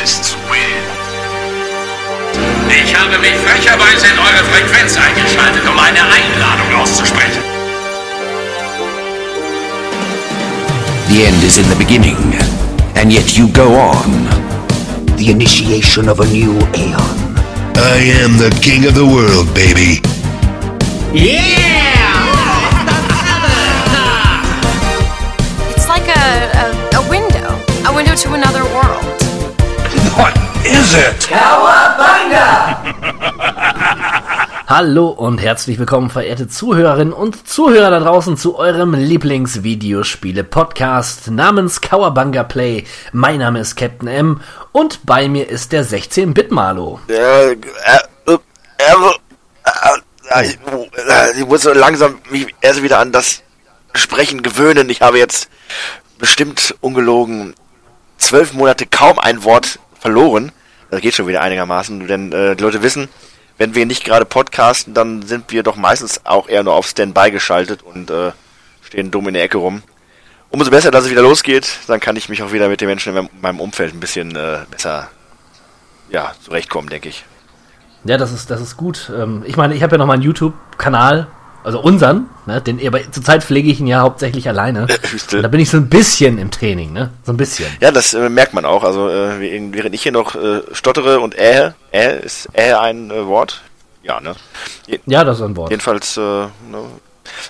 Terrorists win. Ich habe mich frecherweise in eure Frequenz eingeschaltet, um eine Einladung auszusprechen. The end is in the beginning, and yet you go on. The initiation of a new aeon. I am the king of the world, baby. Yeah! It's like a, a, a window, a window to another world. Is it? Hallo und herzlich willkommen, verehrte Zuhörerinnen und Zuhörer da draußen zu eurem Lieblingsvideospiele-Podcast namens Cowabunga Play. Mein Name ist Captain M und bei mir ist der 16-Bit-Malo. Äh, äh, ich, äh, ich muss so langsam mich erst wieder an das Sprechen gewöhnen. Ich habe jetzt bestimmt ungelogen zwölf Monate kaum ein Wort verloren. Das geht schon wieder einigermaßen, denn äh, die Leute wissen, wenn wir nicht gerade podcasten, dann sind wir doch meistens auch eher nur auf Standby geschaltet und äh, stehen dumm in der Ecke rum. Umso besser, dass es wieder losgeht, dann kann ich mich auch wieder mit den Menschen in meinem- Umfeld ein bisschen äh, besser ja, zurechtkommen, denke ich. Ja, das ist, das ist gut. Ähm, ich meine, ich habe ja noch meinen YouTube-Kanal, also unseren, ne, den, aber zurzeit pflege ich ihn ja hauptsächlich alleine. Da bin ich so ein bisschen im Training, ne? So ein bisschen. Ja, das äh, merkt man auch. Also äh, während ich hier noch äh, stottere und äh, äh, ist äh ein Wort? Ja, ne? Je Ja, das ist ein Wort. jedenfalls äh, ne,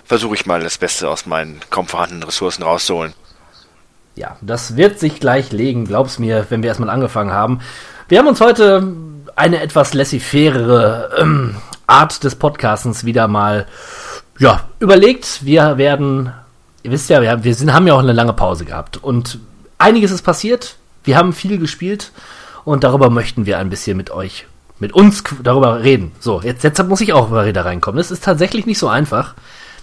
versuche ich mal das Beste aus meinen kaum vorhandenen Ressourcen rauszuholen. Ja, das wird sich gleich legen, glaub's mir, wenn wir erstmal angefangen haben. Wir haben uns heute eine etwas laissez-faire ähm, Art des Podcastens wieder mal ja, überlegt. Wir werden, ihr wisst ja, wir, haben- wir sind, haben ja auch eine lange Pause gehabt und einiges ist passiert. Wir haben viel gespielt und darüber möchten wir ein bisschen mit euch, mit uns darüber reden. So, jetzt, jetzt muss ich auch wieder reinkommen. Es ist tatsächlich nicht so einfach.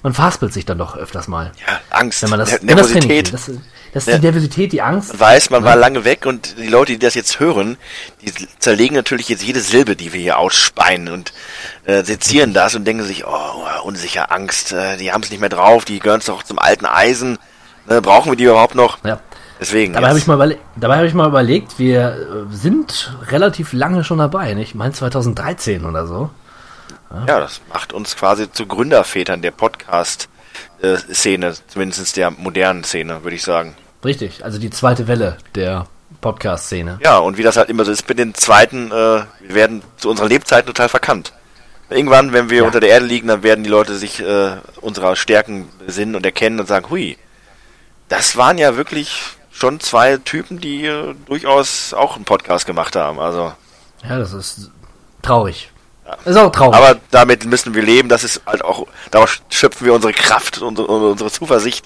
Man verhaspelt sich dann doch öfters mal. Ja, Angst, Wenn man das, Ner- wenn das Nervosität. Das, das ist Ja. die Nervosität, die Angst. Man weiß, man war lange weg und die Leute, die das jetzt hören, die zerlegen natürlich jetzt jede Silbe, die wir hier ausspeien und äh, sezieren das und denken sich, oh, unsicher, Angst, äh, die haben es nicht mehr drauf, die gehören doch zum alten Eisen. Ne, brauchen wir die überhaupt noch? Ja. Deswegen. Dabei habe ich, mal dabei hab ich mal überlegt, wir äh, sind relativ lange schon dabei. ne? Ich meine 2013 oder so. Ja, das macht uns quasi zu Gründervätern der Podcast-Szene, zumindest der modernen Szene, würde ich sagen. Richtig, also die zweite Welle der Podcast-Szene. Ja, und wie das halt immer so ist mit den zweiten, äh, wir werden zu unserer Lebzeit total verkannt. Irgendwann, wenn wir Ja. unter der Erde liegen, dann werden die Leute sich äh, unserer Stärken besinnen und erkennen und sagen, hui, das waren ja wirklich schon zwei Typen, die äh, durchaus auch einen Podcast gemacht haben. Also, Ja, das ist traurig. Ist auch traurig. aber damit müssen wir leben. Das ist halt auch, daraus schöpfen wir unsere Kraft und unsere, unsere Zuversicht.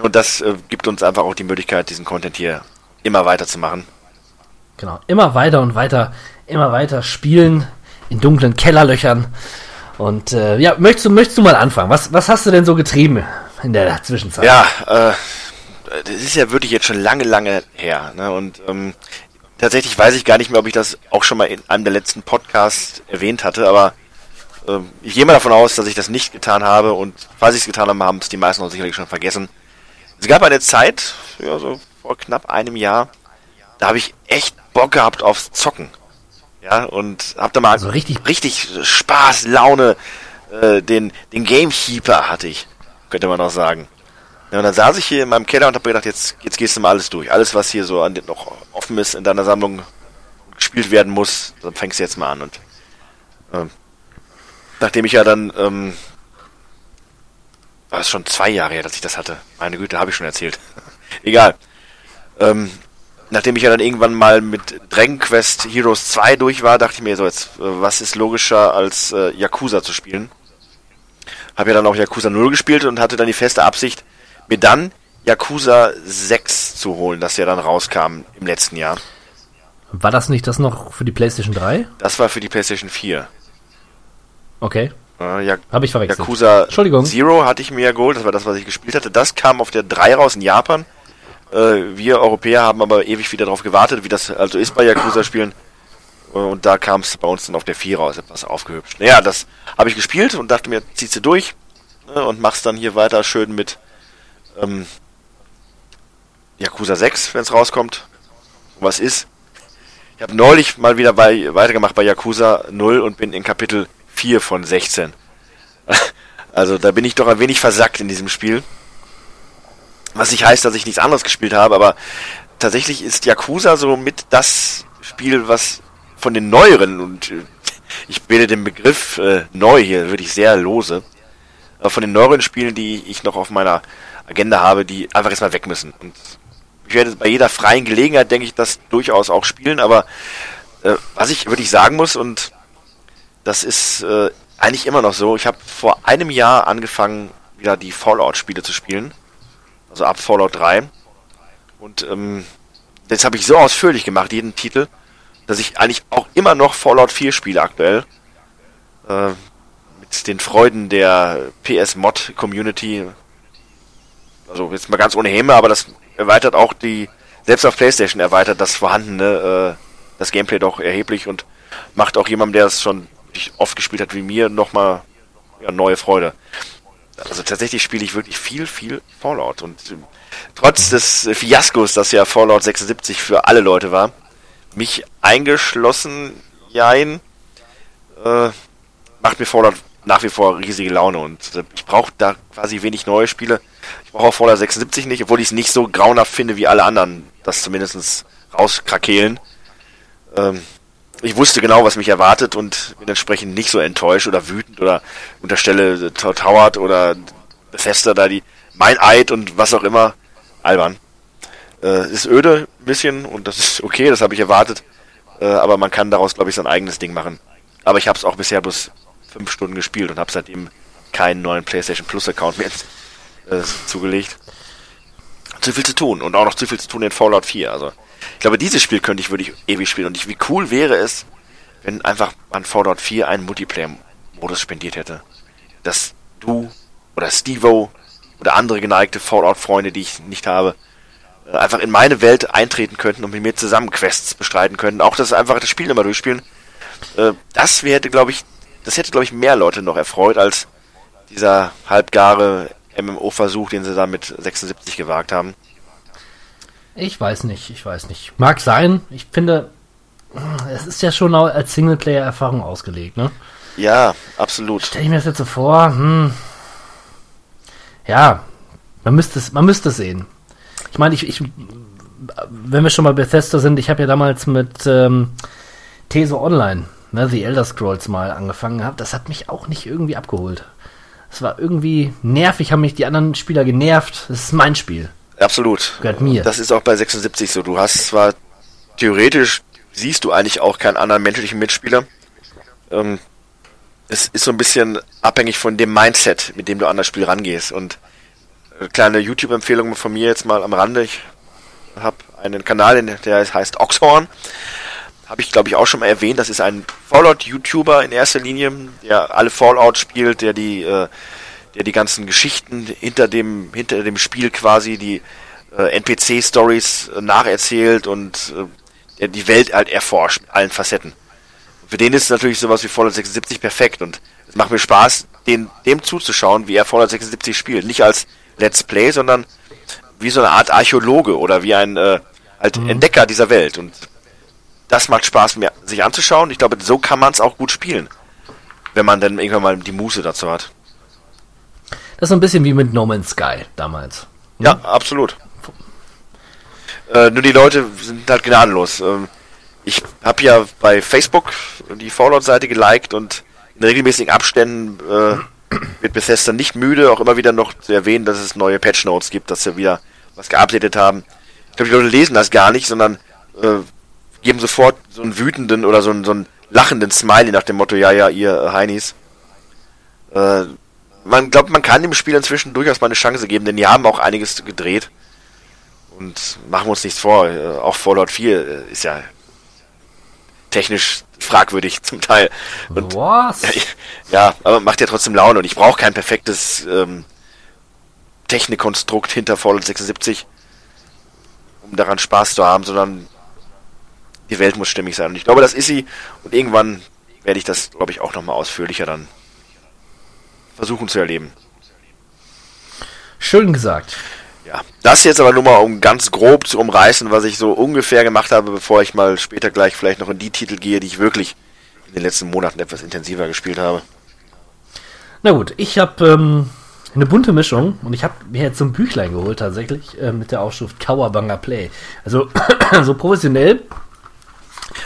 Und das äh, gibt uns einfach auch die Möglichkeit, diesen Content hier immer weiter zu machen. genau. Immer weiter und weiter, immer weiter spielen in dunklen Kellerlöchern. Und äh, ja, möchtest du, möchtest du mal anfangen? Was, was hast du denn so getrieben in der Zwischenzeit? Ja, äh, das ist ja wirklich jetzt schon lange, lange her. Ne? Und ähm, tatsächlich weiß ich gar nicht mehr, ob ich das auch schon mal in einem der letzten Podcasts erwähnt hatte, aber ähm, ich gehe mal davon aus, dass ich das nicht getan habe und falls ich es getan habe, haben es die meisten auch sicherlich schon vergessen. Es gab eine Zeit, ja, so vor knapp einem Jahr, da habe ich echt Bock gehabt aufs Zocken. Ja, und hab da mal Also richtig- richtig Spaß, Laune, äh, den, den Gamekeeper hatte ich, könnte man auch sagen. Ja, und dann saß ich hier in meinem Keller und habe gedacht, jetzt, jetzt gehst du mal alles durch. Alles, was hier so an noch offen ist in deiner Sammlung gespielt werden muss, dann fängst du jetzt mal an. Und ähm, nachdem ich ja dann, ähm, war es schon zwei Jahre her, dass ich das hatte. Meine Güte, habe ich schon erzählt. Egal. Ähm, nachdem ich ja dann irgendwann mal mit Dragon Quest Heroes 2 durch war, dachte ich mir so, jetzt, äh, was ist logischer als äh, Yakuza zu spielen? Habe ja dann auch Yakuza 0 gespielt und hatte dann die feste Absicht, mir dann Yakuza 6 zu holen, das ja dann rauskam im letzten Jahr. War das nicht das noch für die PlayStation 3? Das war für die PlayStation 4. Okay, Äh, ja, habe ich verwechselt. Yakuza Entschuldigung. Zero hatte ich mir ja geholt, das war das, was ich gespielt hatte. Das kam auf der 3 raus in Japan. Äh, wir Europäer haben aber ewig wieder darauf gewartet, wie das also ist bei Yakuza-Spielen. Äh, Und da kam es bei uns dann auf der 4 raus, etwas aufgehübscht. Naja, das habe ich gespielt und dachte mir, ziehst du durch ne, und machst dann hier weiter schön mit ähm, Yakuza 6, wenn es rauskommt. Was ist? Ich habe neulich mal wieder bei, weitergemacht bei Yakuza 0 und bin in Kapitel 4 von 16. Also da bin ich doch ein wenig versackt in diesem Spiel. Was nicht heißt, dass ich nichts anderes gespielt habe, aber tatsächlich ist Yakuza so mit das Spiel, was von den neueren, und äh, ich wähle den Begriff äh, neu hier, würde ich sehr lose, aber von den neueren Spielen, die ich noch auf meiner Agenda habe, die einfach jetzt mal weg müssen. Und ich werde bei jeder freien Gelegenheit, denke ich, das durchaus auch spielen, aber äh, was ich wirklich sagen muss, und das ist äh, eigentlich immer noch so, ich habe vor einem Jahr angefangen, wieder die Fallout-Spiele zu spielen. Also ab Fallout 3. Und ähm, das habe ich so ausführlich gemacht, jeden Titel, dass ich eigentlich auch immer noch Fallout 4 spiele aktuell. Äh, mit den Freuden der PS-Mod-Community. Also jetzt mal ganz ohne Häme, aber das erweitert auch die, selbst auf PlayStation erweitert das vorhandene, äh, das Gameplay doch erheblich und macht auch jemandem, der es schon oft gespielt hat wie mir, nochmal ja, neue Freude. Also tatsächlich spiele ich wirklich viel, viel Fallout und äh, trotz des Fiaskos, das ja Fallout 76 für alle Leute war, mich eingeschlossen, jein, äh, macht mir Fallout nach wie vor riesige Laune und äh, ich brauche da quasi wenig neue Spiele. Ich brauche auch Fallout 76 nicht, obwohl ich es nicht so grauenhaft finde wie alle anderen, das zumindest rauskrakehlen. Ähm, ich wusste genau, was mich erwartet und bin entsprechend nicht so enttäuscht oder wütend oder unterstelle Toward oder Bethesda da die mein Eid und was auch immer albern. Äh, ist öde ein bisschen und das ist okay, das habe ich erwartet. Äh, aber man kann daraus, glaube ich, sein eigenes Ding machen. Aber ich habe es auch bisher bloß fünf Stunden gespielt und habe seitdem keinen neuen PlayStation Plus Account mehr äh, zugelegt. Zu viel zu tun und auch noch zu viel zu tun in Fallout 4. Also ich glaube, dieses Spiel könnte ich wirklich ewig spielen. Und ich, wie cool wäre es, wenn einfach an Fallout 4 einen Multiplayer-Modus spendiert hätte. Dass du oder Stevo oder andere geneigte Fallout-Freunde, die ich nicht habe, äh, einfach in meine Welt eintreten könnten und mit mir zusammen Quests bestreiten könnten. Auch das einfach das Spiel immer durchspielen. Äh, das hätte, glaube ich, das hätte, glaube ich, mehr Leute noch erfreut als dieser halbgare MMO-Versuch, den sie da mit 76 gewagt haben. Ich weiß nicht, ich weiß nicht. Mag sein. Ich finde, es ist ja schon als Singleplayer-Erfahrung ausgelegt, ne? Ja, absolut. Stell ich mir das jetzt so vor, hm. Ja, man müsste es, man müsste es sehen. Ich meine, ich, ich, wenn wir schon mal Bethesda sind, ich habe ja damals mit ähm, Teso Online, ne, The Elder Scrolls mal angefangen gehabt. Das hat mich auch nicht irgendwie abgeholt. Es war irgendwie nervig, haben mich die anderen Spieler genervt. Das ist mein Spiel. Absolut. Gehört mir. Das ist auch bei 76 so. Du hast zwar theoretisch siehst du eigentlich auch keinen anderen menschlichen Mitspieler. Ähm, es ist so ein bisschen abhängig von dem Mindset, mit dem du an das Spiel rangehst. Und äh, kleine YouTube-Empfehlung von mir jetzt mal am Rande. Ich habe einen Kanal, der heißt Oxhorn. Habe ich, glaube ich, auch schon mal erwähnt. Das ist ein Fallout-YouTuber in erster Linie, der alle Fallout spielt, der die äh, der die ganzen Geschichten hinter dem, hinter dem Spiel quasi, die äh, NPC-Stories äh, nacherzählt und äh, der die Welt halt erforscht mit allen Facetten. Und für den ist natürlich sowas wie Fallout 76 perfekt und es macht mir Spaß, den, dem zuzuschauen, wie er Fallout 76 spielt. Nicht als Let's Play, sondern wie so eine Art Archäologe oder wie ein äh, halt mhm. Entdecker dieser Welt. Und das macht Spaß, mir sich anzuschauen. Ich glaube, so kann man es auch gut spielen, wenn man dann irgendwann mal die Muße dazu hat. Das ist so ein bisschen wie mit No Man's Sky damals. Ne? Ja, absolut. Äh, nur die Leute sind halt gnadenlos. Ähm, ich habe ja bei Facebook die Fallout-Seite geliked und in regelmäßigen Abständen äh, wird Bethesda nicht müde, auch immer wieder noch zu erwähnen, dass es neue Patch-Notes gibt, dass sie wieder was geupdatet haben. Ich glaube, die Leute lesen das gar nicht, sondern äh, geben sofort so einen wütenden oder so einen, so einen lachenden Smiley nach dem Motto, ja, ja, ihr Heinis. Äh, man glaubt, man kann dem Spiel inzwischen durchaus mal eine Chance geben, denn die haben auch einiges gedreht. Und machen wir uns nichts vor, äh, auch Fallout 4 äh, ist ja technisch fragwürdig zum Teil. Und, Was? Ja, aber macht ja trotzdem Laune und ich brauche kein perfektes ähm, Technikkonstrukt hinter Fallout 76, um daran Spaß zu haben, sondern die Welt muss stimmig sein. Und ich glaube, das ist sie. Und irgendwann werde ich das, glaube ich, auch nochmal ausführlicher dann versuchen zu erleben. Schön gesagt. Ja, das jetzt aber nur mal, um ganz grob zu umreißen, was ich so ungefähr gemacht habe, bevor ich mal später gleich vielleicht noch in die Titel gehe, die ich wirklich in den letzten Monaten etwas intensiver gespielt habe. Na gut, ich habe ähm, eine bunte Mischung und ich habe mir jetzt so ein Büchlein geholt tatsächlich äh, mit der Aufschrift Kawabanga Play. Also so professionell.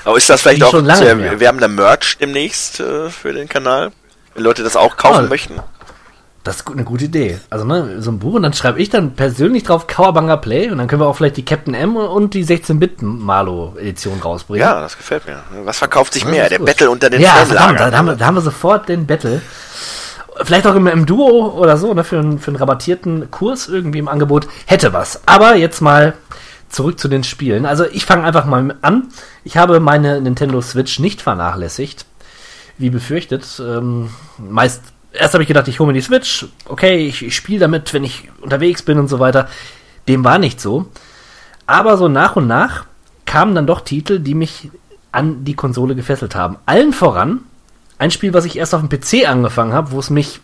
Aber ist das vielleicht auch, schon lange zu, haben da Merch demnächst äh, für den Kanal, wenn Leute das auch kaufen Ah. möchten. Das ist eine gute Idee. Also ne, so ein Buch und dann schreibe ich dann persönlich drauf Kawabanga Play und dann können wir auch vielleicht die Captain M und die 16-Bit-Malo-Edition rausbringen. Ja, das gefällt mir. Was verkauft sich Das mehr? Der gut. Battle unter den ja, verdammt, da, da, haben wir, da haben wir sofort den Battle. Vielleicht auch im, im Duo oder so, ne, für, einen, für einen rabattierten Kurs irgendwie im Angebot. Hätte was. Aber jetzt mal zurück zu den Spielen. Also ich fange einfach mal an. Ich habe meine Nintendo Switch nicht vernachlässigt. Wie befürchtet. Ähm, meist, erst habe ich gedacht, ich hole mir die Switch. Okay, ich, ich spiele damit, wenn ich unterwegs bin und so weiter. Dem war nicht so. Aber so nach und nach kamen dann doch Titel, die mich an die Konsole gefesselt haben. Allen voran ein Spiel, was ich erst auf dem PC angefangen habe, wo es mich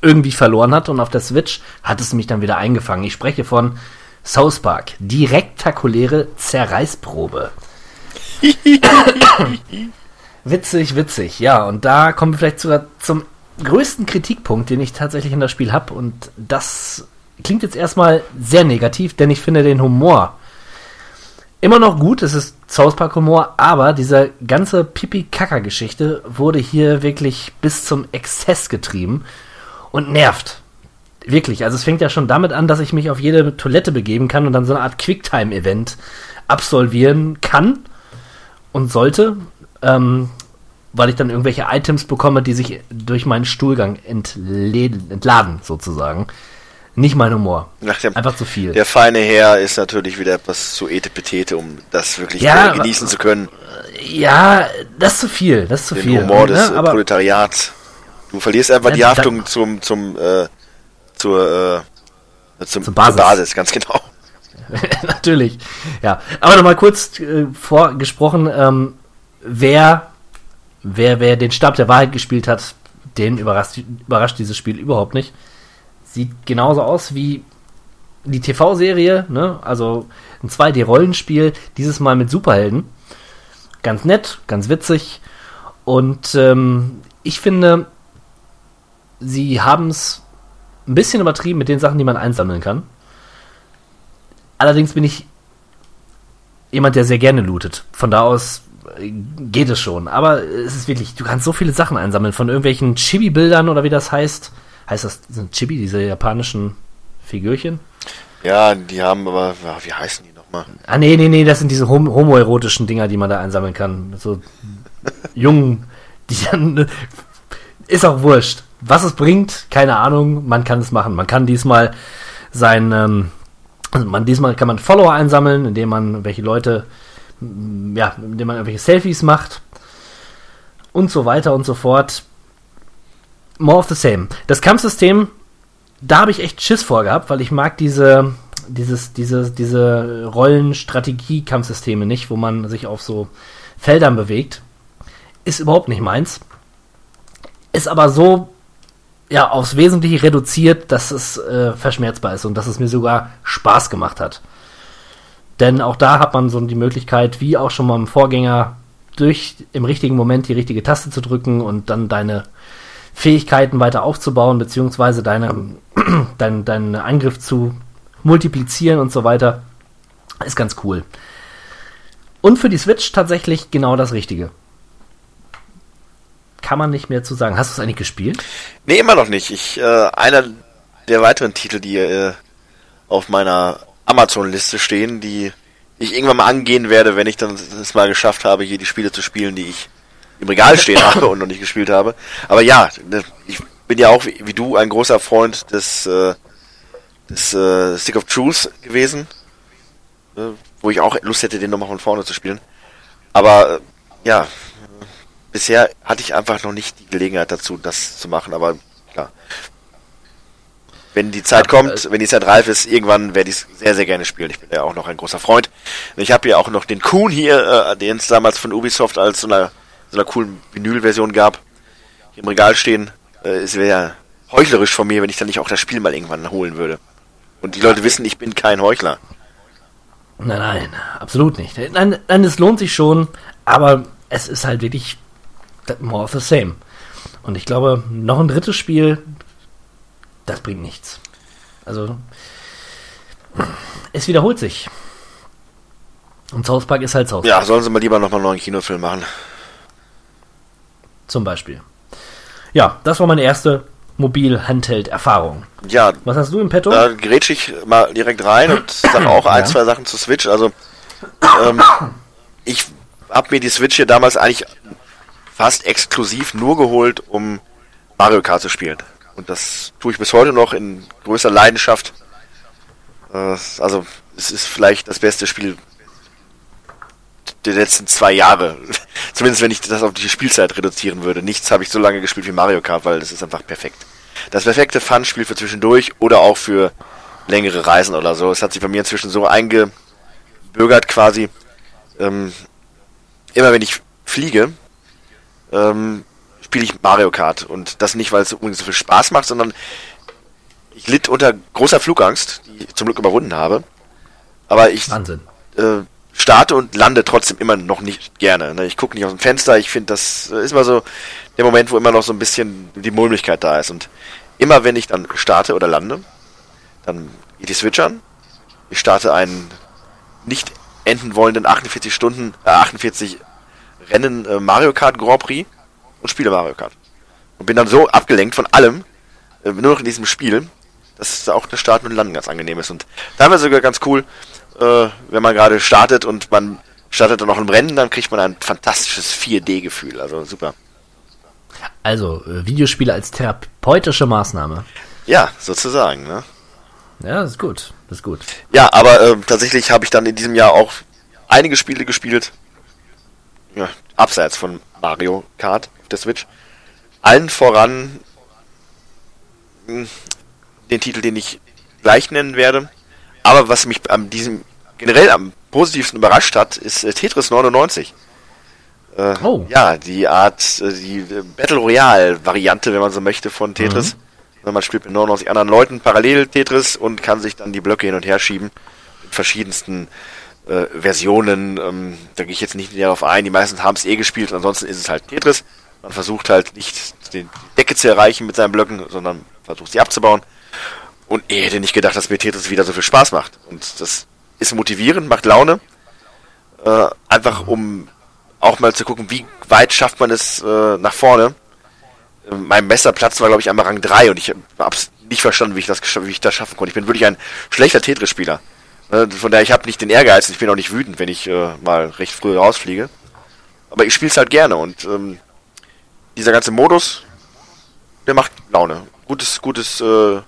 irgendwie verloren hat und auf der Switch hat es mich dann wieder eingefangen. Ich spreche von South Park. Direktakuläre Zerreißprobe. witzig, witzig. Ja, und da kommen wir vielleicht sogar zum größten Kritikpunkt, den ich tatsächlich in das Spiel habe. Und das klingt jetzt erstmal sehr negativ, denn ich finde den Humor immer noch gut, es ist South Park Humor, aber diese ganze Pipi-Kaka-Geschichte wurde hier wirklich bis zum Exzess getrieben und nervt. Wirklich, also es fängt ja schon damit an, dass ich mich auf jede Toilette begeben kann und dann so eine Art Quicktime-Event absolvieren kann und sollte, ähm, weil ich dann irgendwelche Items bekomme, die sich durch meinen Stuhlgang entladen, sozusagen. Nicht mein Humor. Nach dem, Einfach zu viel. Der feine Herr ist natürlich wieder etwas zu etepetete, um das wirklich Ja, genießen zu können. Ja, das ist zu viel, das ist zu Den viel. Humor des ne? äh, aber Proletariats. Du verlierst einfach Ja, die Haftung zum, zum, äh, zur, äh, zum, Zur Basis. zur Basis, ganz genau. natürlich. Ja, aber nochmal kurz äh, vorgesprochen, ähm, wer, wer, wer den Stab der Wahrheit gespielt hat, den überrascht, überrascht dieses Spiel überhaupt nicht. Sieht genauso aus wie die TV-Serie, ne? Also ein 2D-Rollenspiel, dieses Mal mit Superhelden. Ganz nett, ganz witzig. Und ähm, ich finde, sie haben es ein bisschen übertrieben mit den Sachen, die man einsammeln kann. Allerdings bin ich jemand, der sehr gerne lootet. Von da aus äh, geht es schon. Aber es ist wirklich, du kannst so viele Sachen einsammeln. Von irgendwelchen Chibi-Bildern oder wie das heißt. Heißt das, sind Chibi, diese japanischen Figürchen? Ja, die haben aber, wie heißen die nochmal? Ah, nee, nee, nee, das sind diese hom homoerotischen Dinger, die man da einsammeln kann. So Jungen, die dann. Ist auch wurscht. Was es bringt, keine Ahnung, man kann es machen. Man kann diesmal sein. Ähm, also man, diesmal kann man Follower einsammeln, indem man welche Leute. mm, Ja, indem man irgendwelche Selfies macht. Und so weiter und so fort. More of the same. Das Kampfsystem da habe ich echt Schiss vor gehabt, weil ich mag diese, dieses, diese, diese Rollenstrategie-Kampfsysteme nicht, wo man sich auf so Feldern bewegt. Ist überhaupt nicht meins. Ist aber so ja, aufs Wesentliche reduziert, dass es äh, verschmerzbar ist und dass es mir sogar Spaß gemacht hat. Denn auch da hat man so die Möglichkeit, wie auch schon mal im Vorgänger, durch im richtigen Moment die richtige Taste zu drücken und dann deine Fähigkeiten weiter aufzubauen, beziehungsweise deine, dein, deinen Angriff zu multiplizieren und so weiter. Ist ganz cool. Und für die Switch tatsächlich genau das Richtige. Kann man nicht mehr zu sagen. Hast du es eigentlich gespielt? Nee, immer noch nicht. Ich, äh, einer der weiteren Titel, die äh, auf meiner Amazon-Liste stehen, die ich irgendwann mal angehen werde, wenn ich dann es mal geschafft habe, hier die Spiele zu spielen, die ich im Regal stehen habe und noch nicht gespielt habe. Aber ja, ich bin ja auch wie, wie du ein großer Freund des, äh, des äh, Stick of Truth gewesen, äh, wo ich auch Lust hätte, den nochmal von vorne zu spielen. Aber äh, ja, bisher hatte ich einfach noch nicht die Gelegenheit dazu, das zu machen, aber klar. Wenn die Zeit Ja, kommt, wenn die Zeit reif ist, irgendwann werde ich es sehr, sehr gerne spielen. Ich bin ja auch noch ein großer Freund. Ich habe ja auch noch den Kuhn hier, äh, den es damals von Ubisoft als so einer, so einer coolen Vinyl-Version gab, hier im Regal stehen. Äh, es wäre ja heuchlerisch von mir, wenn ich dann nicht auch das Spiel mal irgendwann holen würde. Und die Leute wissen, ich bin kein Heuchler. Nein, nein, absolut nicht. Nein, nein, es lohnt sich schon, aber es ist halt wirklich more of the same. Und ich glaube, noch ein drittes Spiel, das bringt nichts. Also, es wiederholt sich. Und South Park ist halt South Park. Ja, sollen sie mal lieber nochmal einen neuen Kinofilm machen. Zum Beispiel. Ja, das war meine erste Mobil-Handheld-Erfahrung. Ja, Was hast du im Petto? da grätsch ich mal direkt rein und sag auch ein, Ja. zwei Sachen zu Switch. Also, ähm, ich habe mir die Switch hier damals eigentlich fast exklusiv nur geholt, um Mario Kart zu spielen. Und das tue ich bis heute noch in größter Leidenschaft. Äh, also, es ist vielleicht das beste Spiel der letzten zwei Jahre. Zumindest wenn ich das auf die Spielzeit reduzieren würde. Nichts habe ich so lange gespielt wie Mario Kart, weil das ist einfach perfekt. Das perfekte Fun-Spiel für zwischendurch oder auch für längere Reisen oder so. Es hat sich bei mir inzwischen so eingebürgert quasi. Ähm, immer wenn ich fliege, ähm, spiele ich Mario Kart. Und das nicht, weil es unbedingt so viel Spaß macht, sondern ich litt unter großer Flugangst, die ich zum Glück überwunden habe. Aber ich Wahnsinn. äh, starte und lande trotzdem immer noch nicht gerne. Ne? Ich gucke nicht aus dem Fenster. Ich finde, das äh, ist immer so der Moment, wo immer noch so ein bisschen die Mulmigkeit da ist. Und immer wenn ich dann starte oder lande, dann geht die Switch an. Ich starte einen nicht enden wollenden 48 Stunden, äh, 48 Rennen äh, Mario Kart Grand Prix und spiele Mario Kart. Und bin dann so abgelenkt von allem, äh, nur noch in diesem Spiel, dass auch das Starten und Landen ganz angenehm ist. Und teilweise sogar ganz cool, äh, wenn man gerade startet und man startet dann noch im Rennen, dann kriegt man ein fantastisches 4D-Gefühl. Also super. Also, äh, Videospiele als therapeutische Maßnahme. Ja, sozusagen. Ne? Ja, das ist gut. Ist gut. Ja, aber äh, tatsächlich habe ich dann in diesem Jahr auch einige Spiele gespielt. Ja, abseits von Mario Kart auf der Switch. Allen voran mh, den Titel, den ich gleich nennen werde. Aber was mich an diesem generell am positivsten überrascht hat, ist äh, Tetris 99. Äh, Oh. Ja, die Art, äh, die äh, Battle Royale-Variante, wenn man so möchte, von Tetris. Ne, Man spielt mit 99 anderen Leuten parallel Tetris und kann sich dann die Blöcke hin und her schieben. In verschiedensten äh, Versionen. Ähm, da gehe ich jetzt nicht näher darauf ein. Die meisten haben es eh gespielt, ansonsten ist es halt Tetris. Man versucht halt nicht die Decke zu erreichen mit seinen Blöcken, sondern versucht sie abzubauen. Und ich hätte nicht gedacht, dass mir Tetris wieder so viel Spaß macht. Und das ist motivierend, macht Laune. Äh, einfach um auch mal zu gucken, wie weit schafft man es äh, nach vorne. Äh, Mein bester Platz war, glaube ich, einmal Rang 3 und ich habe nicht verstanden, wie ich, das, wie ich das schaffen konnte. Ich bin wirklich ein schlechter Tetris-Spieler. Ne, Von daher, ich habe nicht den Ehrgeiz und ich bin auch nicht wütend, wenn ich äh, mal recht früh rausfliege. Aber ich spiele es halt gerne und ähm, dieser ganze Modus, der macht Laune. Gutes, gutes äh,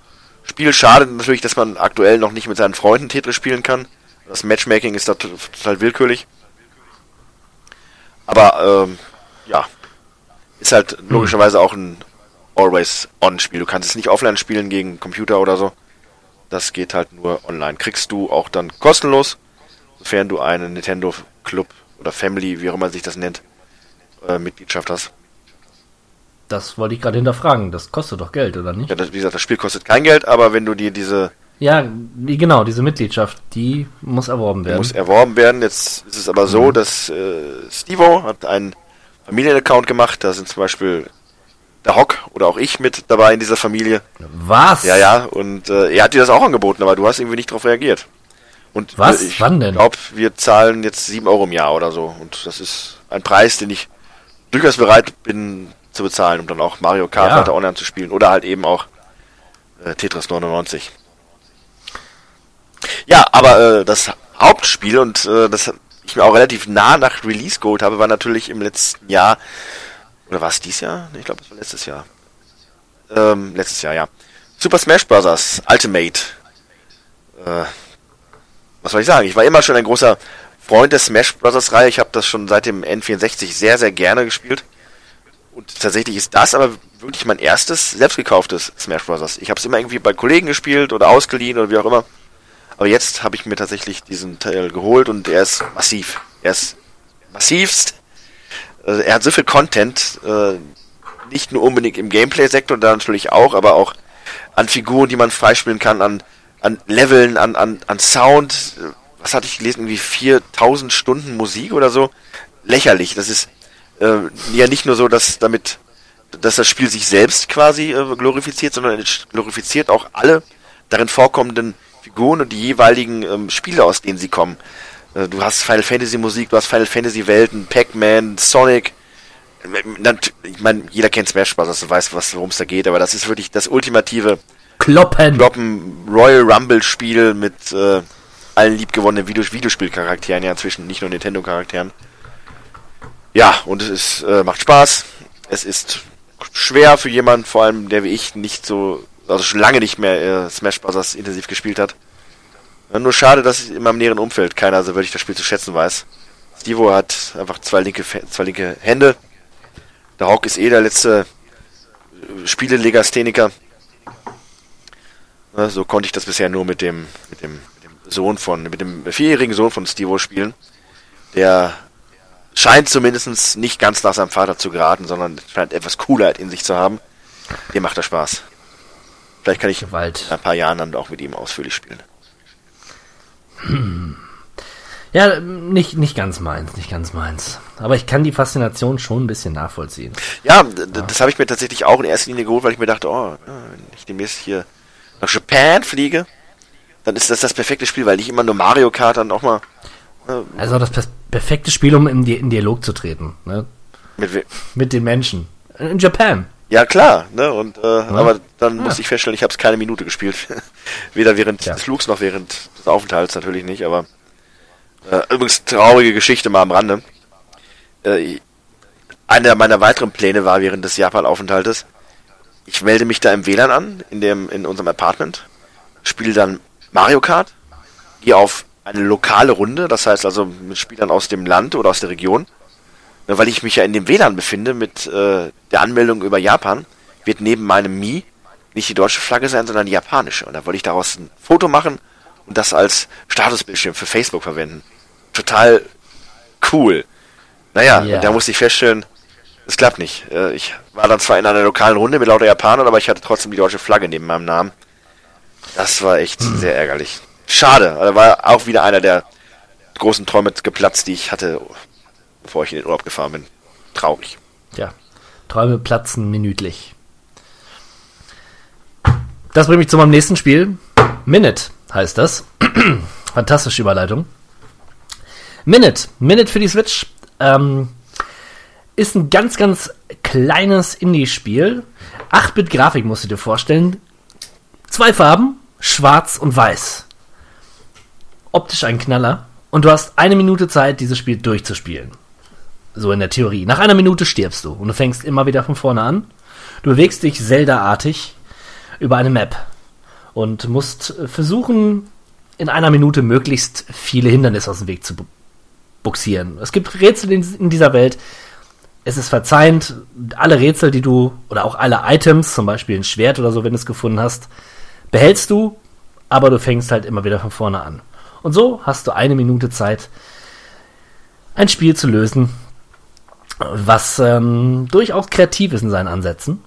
Spiel. Schade natürlich, dass man aktuell noch nicht mit seinen Freunden Tetris spielen kann. Das Matchmaking ist da total willkürlich. Aber ähm, ja, ist halt logischerweise auch ein Always-On-Spiel. Du kannst es nicht offline spielen gegen Computer oder so. Das geht halt nur online. Kriegst du auch dann kostenlos, sofern du eine Nintendo Club oder Family, wie auch immer sich das nennt, äh, Mitgliedschaft hast. Das wollte ich gerade hinterfragen. Das kostet doch Geld, oder nicht? Ja, das, wie gesagt, das Spiel kostet kein Geld, aber wenn du dir diese Ja, wie genau, diese Mitgliedschaft, die muss erworben werden. muss erworben werden. Jetzt ist es aber so, dass äh, Stevo hat einen Familienaccount gemacht. Da sind zum Beispiel der Hock oder auch ich mit dabei in dieser Familie. Was? Ja, ja. Und äh, er hat dir das auch angeboten, aber du hast irgendwie nicht darauf reagiert. Und Was? äh, ich Wann denn? glaube, wir zahlen jetzt 7 Euro im Jahr oder so. Und das ist ein Preis, den ich durchaus bereit bin zu bezahlen, um dann auch Mario Kart Ja. weiter online zu spielen. Oder halt eben auch äh, Tetris 99. Ja, aber äh, das Hauptspiel und äh, das ich mir auch relativ nah nach Release geholt habe, war natürlich im letzten Jahr, oder war es dieses Jahr? Ich glaube, es war letztes Jahr. Ähm, letztes Jahr, ja. Super Smash Bros. Ultimate. Äh, was soll ich sagen? Ich war immer schon ein großer Freund der Smash Bros. Reihe. Ich habe das schon seit dem N64 sehr, sehr gerne gespielt. Und tatsächlich ist das aber wirklich mein erstes selbst gekauftes Smash Bros. Ich habe es immer irgendwie bei Kollegen gespielt oder ausgeliehen oder wie auch immer. Aber jetzt habe ich mir tatsächlich diesen Teil geholt und er ist massiv. Er ist massivst. Äh, er hat so viel Content, äh, nicht nur unbedingt im Gameplay-Sektor, da natürlich auch, aber auch an Figuren, die man freispielen kann, an an Leveln, an, an, an Sound. Was hatte ich gelesen? Irgendwie 4000 Stunden Musik oder so. Lächerlich. Das ist äh, ja nicht nur so, dass damit, dass das Spiel sich selbst quasi äh, glorifiziert, sondern es glorifiziert auch alle darin vorkommenden Figuren und die jeweiligen ähm, Spiele, aus denen sie kommen. Äh, du hast Final Fantasy Musik, du hast Final Fantasy Welten, Pac-Man, Sonic. Äh, Ich meine, jeder kennt Smash Bros. Weißt, was worum es da geht, aber das ist wirklich das ultimative Kloppen. Kloppen Royal Rumble Spiel mit äh, allen liebgewonnenen Video Videospielcharakteren, ja inzwischen nicht nur Nintendo Charakteren. Ja, und es ist, äh, macht Spaß. Es ist schwer für jemanden, vor allem der wie ich nicht so, also schon lange nicht mehr äh, Smash Bros. intensiv gespielt hat. Nur schade, dass in meinem näheren Umfeld keiner so wirklich das Spiel zu schätzen weiß. Stevo hat einfach zwei linke, zwei linke Hände. Der Hawk ist eh der letzte äh, Spielelegastheniker. Ne, so konnte ich das bisher nur mit dem, mit dem, mit dem Sohn von, mit dem vierjährigen Sohn von Stevo spielen. Der scheint zumindest nicht ganz nach seinem Vater zu geraten, sondern scheint etwas Coolheit in sich zu haben. Dem macht er Spaß. Vielleicht kann ich Gewalt. in ein paar Jahren dann auch mit ihm ausführlich spielen. Ja, nicht, nicht ganz meins, nicht ganz meins. Aber ich kann die Faszination schon ein bisschen nachvollziehen. Ja, d- d- das habe ich mir tatsächlich auch in erster Linie geholt, weil ich mir dachte, oh, ja, wenn ich demnächst hier nach Japan fliege, dann ist das das perfekte Spiel, weil nicht immer nur Mario Kart dann auch mal Also das pers- perfekte Spiel, um in, Di in Dialog zu treten. Ne? mit we- Mit den Menschen. In Japan. Ja, klar, ne? Und äh, aber dann muss ich feststellen, ich habe es keine Minute gespielt. Weder während Ja. des Flugs noch während des Aufenthalts natürlich nicht, aber äh, übrigens traurige Geschichte mal am Rande. Äh, einer meiner weiteren Pläne war während des Japan-Aufenthaltes, ich melde mich da im WLAN an, in dem, in unserem Apartment, spiele dann Mario Kart, gehe auf eine lokale Runde, das heißt also mit Spielern aus dem Land oder aus der Region. Ja, weil ich mich ja in dem WLAN befinde mit äh, der Anmeldung über Japan, wird neben meinem Mi nicht die deutsche Flagge sein, sondern die japanische. Und da wollte ich daraus ein Foto machen und das als Statusbildschirm für Facebook verwenden. Total cool. Naja, Ja. und da musste ich feststellen, es klappt nicht. Äh, ich war dann zwar in einer lokalen Runde mit lauter Japanern, aber ich hatte trotzdem die deutsche Flagge neben meinem Namen. Das war echt sehr ärgerlich. Schade, da war auch wieder einer der großen Träume geplatzt, die ich hatte, bevor ich in den Urlaub gefahren bin. Traurig. Tja, Träume platzen minütlich. Das bringt mich zu meinem nächsten Spiel. Minute heißt das. Fantastische Überleitung. Minute. Minute für die Switch. Ähm, ist ein ganz, ganz kleines Indie-Spiel. 8-Bit-Grafik musst du dir vorstellen. Zwei Farben, schwarz und weiß. Optisch ein Knaller. Und du hast eine Minute Zeit, dieses Spiel durchzuspielen. So in der Theorie. Nach einer Minute stirbst du und du fängst immer wieder von vorne an. Du bewegst dich Zelda-artig über eine Map und musst versuchen, in einer Minute möglichst viele Hindernisse aus dem Weg zu bu- buxieren. Es gibt Rätsel in, in dieser Welt. Es ist verzeihend, alle Rätsel, die du, oder auch alle Items, zum Beispiel ein Schwert oder so, wenn du es gefunden hast, behältst du, aber du fängst halt immer wieder von vorne an. Und so hast du eine Minute Zeit, ein Spiel zu lösen, was ähm, durchaus kreativ ist in seinen Ansätzen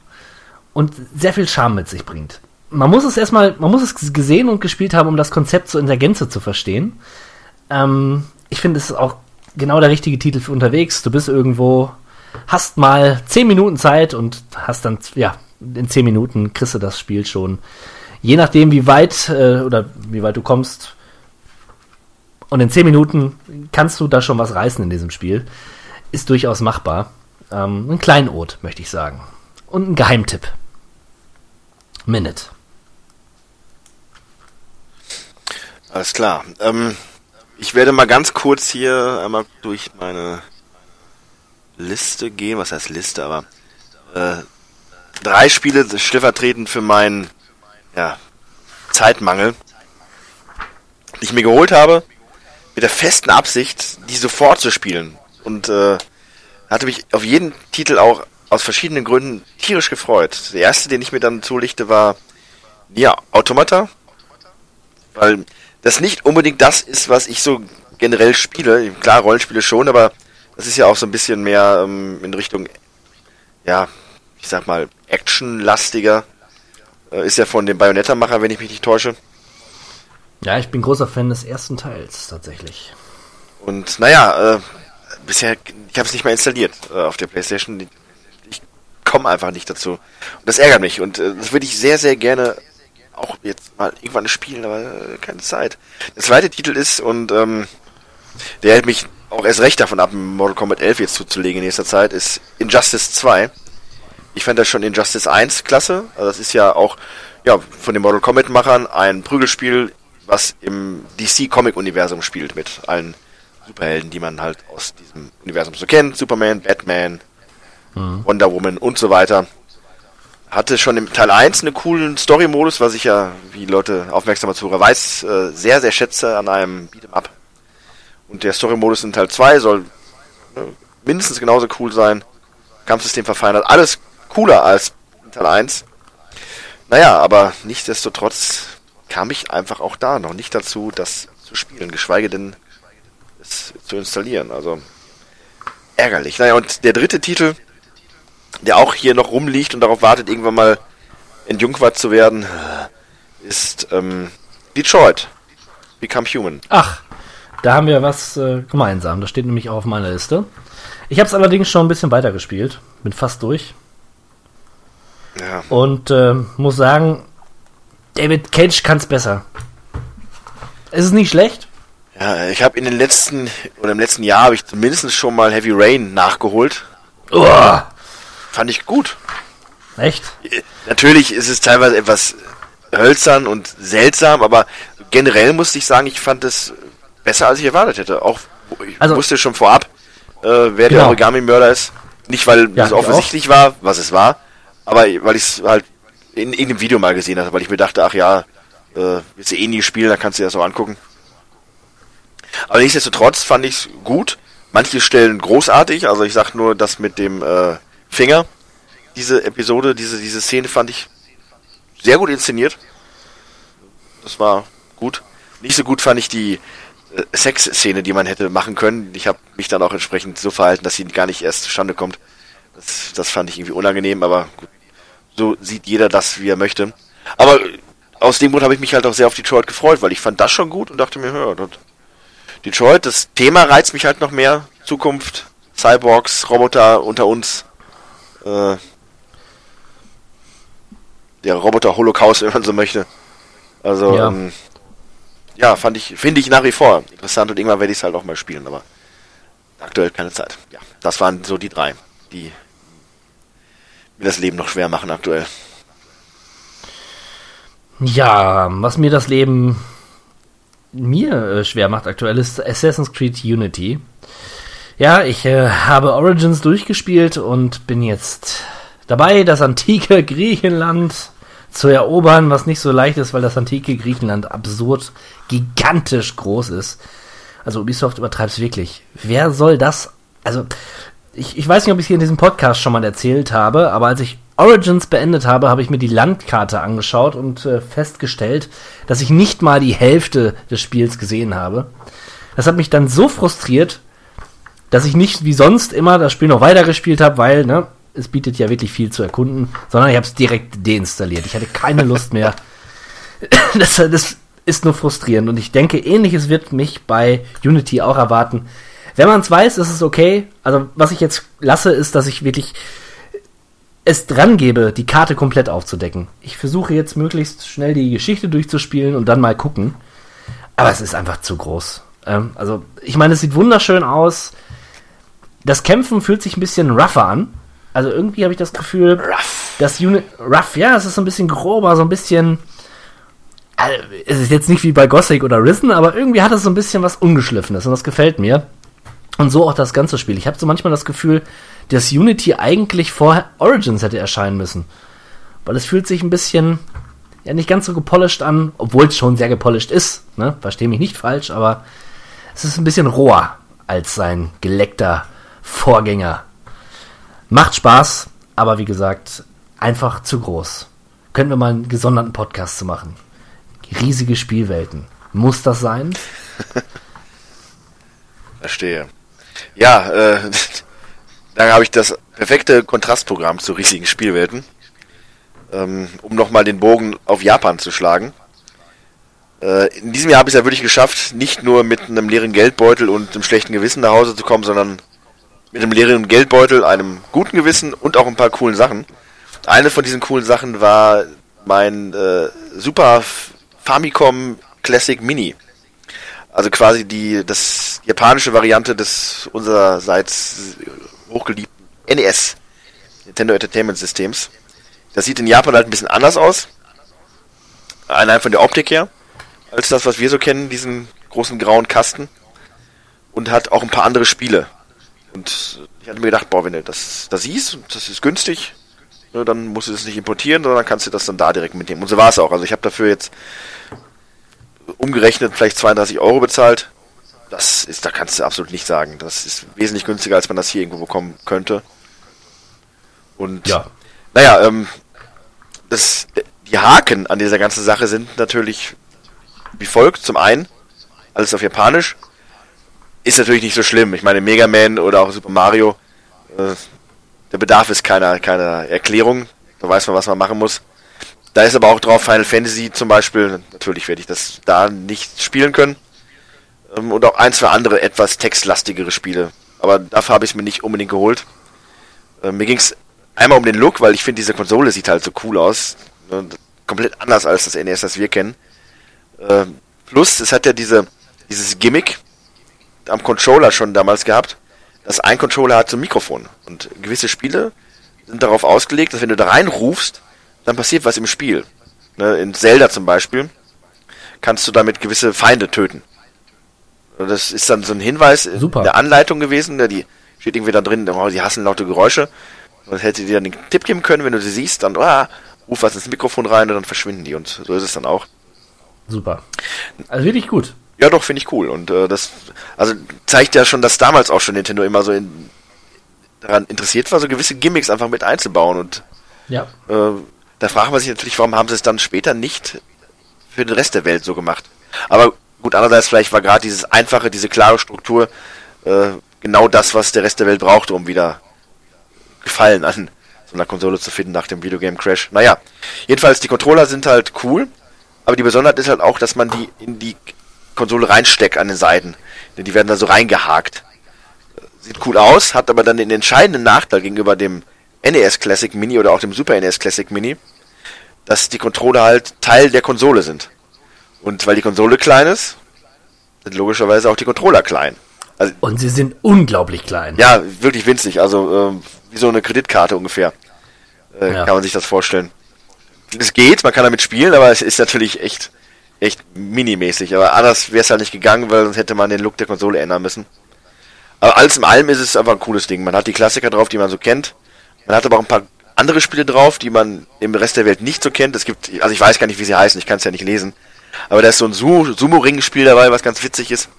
und sehr viel Charme mit sich bringt. Man muss es erstmal, man muss es gesehen und gespielt haben, um das Konzept so in der Gänze zu verstehen. Ähm, ich finde, es ist auch genau der richtige Titel für unterwegs. Du bist irgendwo, hast mal 10 Minuten Zeit und hast dann, ja, in 10 Minuten kriegst du das Spiel schon. Je nachdem, wie weit äh, oder wie weit du kommst. Und in 10 Minuten kannst du da schon was reißen in diesem Spiel ist durchaus machbar. Ähm, ein Kleinod, möchte ich sagen. Und ein Geheimtipp. Minute. Alles klar. Ähm, ich werde mal ganz kurz hier einmal durch meine Liste gehen. Was heißt Liste? Aber äh, drei Spiele stellvertretend für meinen ja, Zeitmangel, die ich mir geholt habe, mit der festen Absicht, die sofort zu spielen. Und äh, hatte mich auf jeden Titel auch aus verschiedenen Gründen tierisch gefreut. Der erste, den ich mir dann zulichte, war ja Automata, weil das nicht unbedingt das ist, was ich so generell spiele. Klar, Rollenspiele schon, aber das ist ja auch so ein bisschen mehr ähm, in Richtung, ja, ich sag mal, actionlastiger. Äh, ist ja von dem Bayonetta-Macher, wenn ich mich nicht täusche. Ja, ich bin großer Fan des ersten Teils tatsächlich. Und naja, äh, bisher, ich habe es nicht mehr installiert äh, auf der Playstation. Ich komme einfach nicht dazu. Und das ärgert mich. Und äh, das würde ich sehr, sehr gerne auch jetzt mal irgendwann spielen, aber äh, keine Zeit. Der zweite Titel ist, und ähm, der hält mich auch erst recht davon ab, Mortal Kombat 11 jetzt zuzulegen in nächster Zeit, ist Injustice 2. Ich fand das schon Injustice 1 klasse. Also das ist ja auch ja, von den Mortal Kombat Machern ein Prügelspiel, was im DC Comic Universum spielt mit allen Superhelden, die man halt aus diesem Universum so kennt. Superman, Batman, Wonder Woman und so weiter. Hatte schon im Teil 1 einen coolen Story-Modus, was ich ja, wie Leute aufmerksamer Zuhörer weiß, äh, sehr, sehr schätze an einem Beat'em Up. Und der Story-Modus in Teil 2 soll äh, mindestens genauso cool sein. Kampfsystem verfeinert. Alles cooler als Teil 1. Naja, aber nichtsdestotrotz kam ich einfach auch da noch nicht dazu, das zu spielen, geschweige denn zu installieren. Also ärgerlich. Naja, und der dritte Titel, der auch hier noch rumliegt und darauf wartet, irgendwann mal entjungfert zu werden, ist ähm, Detroit. Become Human. Ach, da haben wir was äh, gemeinsam. Das steht nämlich auch auf meiner Liste. Ich habe es allerdings schon ein bisschen weitergespielt. Bin fast durch. Ja. Und äh, muss sagen, David Cage kann es besser. Es ist nicht schlecht. Ja, ich habe in den letzten oder im letzten Jahr habe ich zumindest schon mal Heavy Rain nachgeholt. Uah. Fand ich gut. Echt? Äh, Natürlich ist es teilweise etwas hölzern und seltsam, aber generell musste ich sagen, ich fand es besser, als ich erwartet hätte. Auch ich Also- wusste schon vorab, äh, wer Genau. der Origami-Mörder ist. Nicht, weil Ja, es ich offensichtlich war, was es war, aber weil ich es halt in irgendeinem Video mal gesehen hatte, weil ich mir dachte, ach ja, äh, willst du eh nie spielen, dann kannst du dir das auch angucken. Aber nichtsdestotrotz fand ich es gut. Manche Stellen großartig, also ich sag nur, das mit dem äh, Finger, diese Episode, diese, diese Szene fand ich sehr gut inszeniert. Das war gut. Nicht so gut fand ich die äh, Sexszene, die man hätte machen können. Ich habe mich dann auch entsprechend so verhalten, dass sie gar nicht erst zustande kommt. Das, das fand ich irgendwie unangenehm, aber gut. so sieht jeder das, wie er möchte. Aber äh, aus dem Grund habe ich mich halt auch sehr auf Detroit gefreut, weil ich fand das schon gut und dachte mir, ja, das Detroit, das Thema reizt mich halt noch mehr. Zukunft, Cyborgs, Roboter unter uns. Äh, der Roboter-Holocaust, wenn man so möchte. Also, Ja. ähm, ja fand ich, finde ich nach wie vor interessant und irgendwann werde ich es halt auch mal spielen, aber aktuell keine Zeit. Ja, das waren so die drei, die mir das Leben noch schwer machen aktuell. Ja, was mir das Leben mir äh, schwer macht aktuell ist Assassin's Creed Unity. Ja, ich äh, habe Origins durchgespielt und bin jetzt dabei, das antike Griechenland zu erobern, was nicht so leicht ist, weil das antike Griechenland absurd gigantisch groß ist. Also Ubisoft übertreibt es wirklich. Wer soll das? Also ich, ich weiß nicht, ob ich es hier in diesem Podcast schon mal erzählt habe, aber als ich Origins beendet habe, habe ich mir die Landkarte angeschaut und äh, festgestellt, dass ich nicht mal die Hälfte des Spiels gesehen habe. Das hat mich dann so frustriert, dass ich nicht wie sonst immer das Spiel noch weitergespielt habe, weil ne, es bietet ja wirklich viel zu erkunden, sondern ich habe es direkt deinstalliert. Ich hatte keine Lust mehr. das, das ist nur frustrierend und ich denke, ähnliches wird mich bei Unity auch erwarten. Wenn man es weiß, ist es okay. Also was ich jetzt lasse, ist, dass ich wirklich es dran gebe, die Karte komplett aufzudecken. Ich versuche jetzt möglichst schnell die Geschichte durchzuspielen und dann mal gucken. Aber es ist einfach zu groß. Ähm, also, ich meine, es sieht wunderschön aus. Das Kämpfen fühlt sich ein bisschen rougher an. Also irgendwie habe ich das Gefühl, Rough. das Unit rough, ja, es ist so ein bisschen grober, so ein bisschen. Also, es ist jetzt nicht wie bei Gothic oder Risen, aber irgendwie hat es so ein bisschen was Ungeschliffenes und das gefällt mir. Und so auch das ganze Spiel. Ich habe so manchmal das Gefühl, dass Unity eigentlich vor Origins hätte erscheinen müssen. Weil es fühlt sich ein bisschen, ja, nicht ganz so gepolished an, obwohl es schon sehr gepolished ist. Ne? Verstehe mich nicht falsch, aber es ist ein bisschen roher als sein geleckter Vorgänger. Macht Spaß, aber wie gesagt, einfach zu groß. Können wir mal einen gesonderten Podcast zu machen. Riesige Spielwelten. Muss das sein? Verstehe. Ja, äh, da habe ich das perfekte Kontrastprogramm zu riesigen Spielwelten. Ähm, um nochmal den Bogen auf Japan zu schlagen. Äh, in diesem Jahr habe ich es ja wirklich geschafft, nicht nur mit einem leeren Geldbeutel und einem schlechten Gewissen nach Hause zu kommen, sondern mit einem leeren Geldbeutel, einem guten Gewissen und auch ein paar coolen Sachen. Eine von diesen coolen Sachen war mein äh, Super Famicom Classic Mini. Also quasi die das japanische Variante des unsererseits hochgeliebten NES Nintendo Entertainment Systems. Das sieht in Japan halt ein bisschen anders aus. Allein von der Optik her, als das, was wir so kennen, diesen großen grauen Kasten. Und hat auch ein paar andere Spiele. Und ich hatte mir gedacht, boah, wenn du das, das siehst, und das ist günstig, ne, dann musst du das nicht importieren, sondern kannst du das dann da direkt mitnehmen. Und so war es auch. Also ich habe dafür jetzt umgerechnet vielleicht 32 Euro bezahlt. Das ist, da kannst du absolut nicht sagen. Das ist wesentlich günstiger, als man das hier irgendwo bekommen könnte. Und Ja. naja, ähm, das, die Haken an dieser ganzen Sache sind natürlich wie folgt. Zum einen, alles auf Japanisch. Ist natürlich nicht so schlimm. Ich meine, Mega Man oder auch Super Mario, äh, der Bedarf ist keiner, keiner Erklärung. Da weiß man, was man machen muss. Da ist aber auch drauf Final Fantasy zum Beispiel. Natürlich werde ich das da nicht spielen können. Ähm, und auch ein, zwei andere etwas textlastigere Spiele. Aber dafür habe ich es mir nicht unbedingt geholt. Äh, mir ging es einmal um den Look, weil ich finde, diese Konsole sieht halt so cool aus. Ne, komplett anders als das NES, das wir kennen. Äh, plus, es hat ja diese, dieses Gimmick am Controller schon damals gehabt, dass ein Controller hat so ein Mikrofon. Und gewisse Spiele sind darauf ausgelegt, dass wenn du da reinrufst, dann passiert was im Spiel. Ne, in Zelda zum Beispiel kannst du damit gewisse Feinde töten. Und Das ist dann so ein Hinweis Super. in der Anleitung gewesen, ne, die steht irgendwie da drin, oh, die hassen laute Geräusche. Und hätte dir dann den Tipp geben können, wenn du sie siehst, dann ah, ruf was ins Mikrofon rein und dann verschwinden die. Und so ist es dann auch. Super. Also wirklich gut. Ja, doch, finde ich cool. Und äh, das also zeigt ja schon, dass damals auch schon Nintendo immer so in, daran interessiert war, so gewisse Gimmicks einfach mit einzubauen. Und Ja. äh, da fragt man sich natürlich, warum haben sie es dann später nicht für den Rest der Welt so gemacht. Aber gut, andererseits vielleicht war gerade dieses einfache, diese klare Struktur äh, genau das, was der Rest der Welt brauchte, um wieder Gefallen an so einer Konsole zu finden nach dem Videogame Crash. Naja, jedenfalls die Controller sind halt cool, aber die Besonderheit ist halt auch, dass man die in die Konsole reinsteckt an den Seiten. Denn die werden da so reingehakt. Sieht cool aus, hat aber dann den entscheidenden Nachteil gegenüber dem NES Classic Mini oder auch dem Super NES Classic Mini, dass die Controller halt Teil der Konsole sind. Und weil die Konsole klein ist, sind logischerweise auch die Controller klein. Also, Und sie sind unglaublich klein. ja, wirklich winzig, also ähm, wie so eine Kreditkarte ungefähr. Äh, Ja. Kann man sich das vorstellen. Es geht, man kann damit spielen, aber es ist natürlich echt, echt minimäßig. Aber anders wäre es halt nicht gegangen, weil sonst hätte man den Look der Konsole ändern müssen. Aber alles in allem ist es einfach ein cooles Ding. Man hat die Klassiker drauf, die man so kennt. Man hat aber auch ein paar andere Spiele drauf, die man im Rest der Welt nicht so kennt. Es gibt, also ich weiß gar nicht, wie sie heißen, ich kann es ja nicht lesen. Aber da ist so ein Su- Sumo-Ring-Spiel dabei, was ganz witzig ist.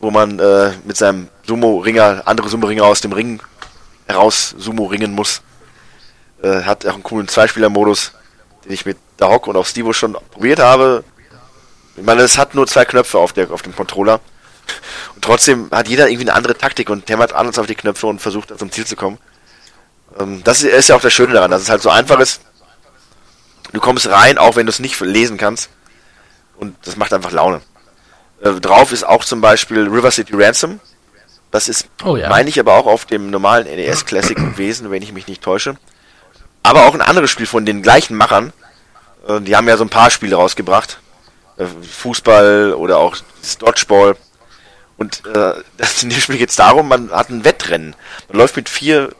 Wo man äh, mit seinem Sumo-Ringer andere Sumo-Ringer aus dem Ring heraus Sumo-ringen muss. Äh, hat auch einen coolen Zweispieler-Modus, den ich mit Dahok und auch Stevo schon probiert habe. Ich meine, es hat nur zwei Knöpfe auf, der, auf dem Controller. Und trotzdem hat jeder irgendwie eine andere Taktik und hämmert anders auf die Knöpfe und versucht zum Ziel zu kommen. Ähm, das ist ja auch das Schöne daran, dass es halt so einfach ist. Du kommst rein, auch wenn du es nicht lesen kannst. Und das macht einfach Laune. Äh, drauf ist auch zum Beispiel River City Ransom. Das ist, Oh ja. meine ich, aber auch auf dem normalen NES Classic gewesen, wenn ich mich nicht täusche. Aber auch ein anderes Spiel von den gleichen Machern. Äh, die haben ja so ein paar Spiele rausgebracht. Äh, Fußball oder auch das Dodgeball. Und äh, das, in dem Spiel geht es darum, man hat ein Wettrennen. Man läuft mit vier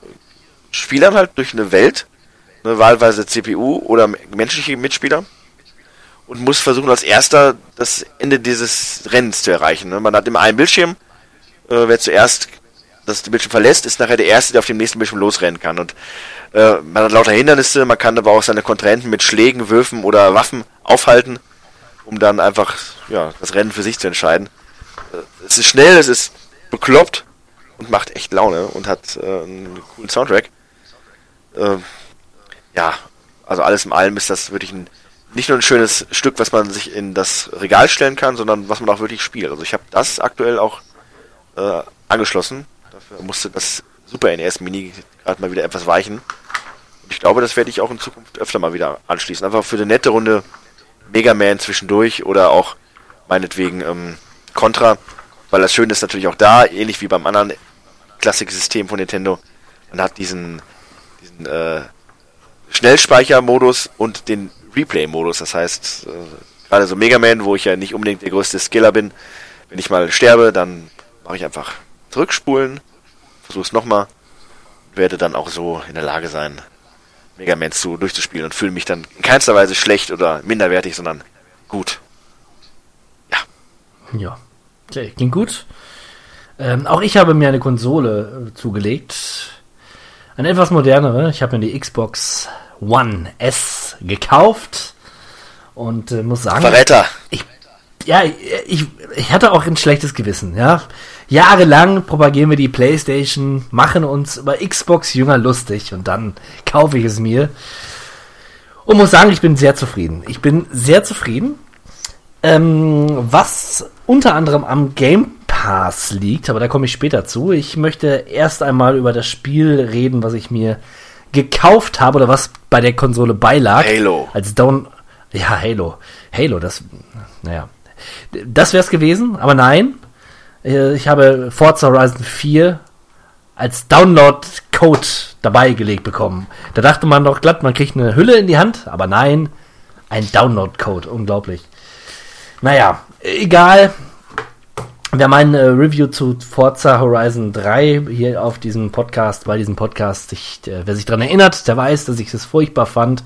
Spielern halt durch eine Welt, ne, wahlweise CPU oder menschliche Mitspieler, und muss versuchen, als erster das Ende dieses Rennens zu erreichen. Ne. Man hat immer einen Bildschirm, äh, wer zuerst das Bildschirm verlässt, ist nachher der Erste, der auf dem nächsten Bildschirm losrennen kann. Und äh, man hat lauter Hindernisse, man kann aber auch seine Kontrahenten mit Schlägen, Würfen oder Waffen aufhalten, um dann einfach ja, das Rennen für sich zu entscheiden. Äh, es ist schnell, es ist bekloppt und macht echt Laune und hat äh, einen coolen Soundtrack. Äh, ja, also alles in allem ist das wirklich ein nicht nur ein schönes Stück, was man sich in das Regal stellen kann, sondern was man auch wirklich spielt. Also ich habe das aktuell auch äh, angeschlossen. Dafür musste das Super NES Mini gerade mal wieder etwas weichen. Und ich glaube, das werde ich auch in Zukunft öfter mal wieder anschließen. Einfach für eine nette Runde Mega Man zwischendurch oder auch meinetwegen ähm, Contra, weil das Schöne ist natürlich auch da, ähnlich wie beim anderen Klassiksystem von Nintendo, man hat diesen, diesen äh, Schnellspeichermodus und den Replay-Modus. Das heißt, äh, gerade so Mega Man, wo ich ja nicht unbedingt der größte Skiller bin, wenn ich mal sterbe, dann mache ich einfach zurückspulen, versuche es nochmal, werde dann auch so in der Lage sein, Mega Man zu durchzuspielen und fühle mich dann in keinster Weise schlecht oder minderwertig, sondern gut. Ja, okay, klingt gut. Ähm, auch ich habe mir eine Konsole äh, zugelegt. Eine etwas modernere. Ich habe mir die Xbox One S gekauft und äh, muss sagen, Verräter! ich, ja, ich, ich hatte auch ein schlechtes Gewissen, ja. Jahrelang propagieren wir die Playstation, machen uns über Xbox Jünger lustig und dann kaufe ich es mir. Und muss sagen, ich bin sehr zufrieden. Ich bin sehr zufrieden. Ähm, was unter anderem am Game Pass liegt, aber da komme ich später zu. Ich möchte erst einmal über das Spiel reden, was ich mir gekauft habe oder was bei der Konsole beilag. Halo. Als Down. Ja, Halo. Halo, das. Naja. Das wäre es gewesen, aber nein. Äh, Ich habe Forza Horizon 4 als Download-Code dabei gelegt bekommen. Da dachte man doch glatt, man kriegt eine Hülle in die Hand, aber nein, ein Download-Code. Unglaublich. Naja, egal. Wer mein äh, Review zu Forza Horizon 3 hier auf diesem Podcast, bei diesem Podcast, ich, äh, wer sich daran erinnert, der weiß, dass ich es furchtbar fand.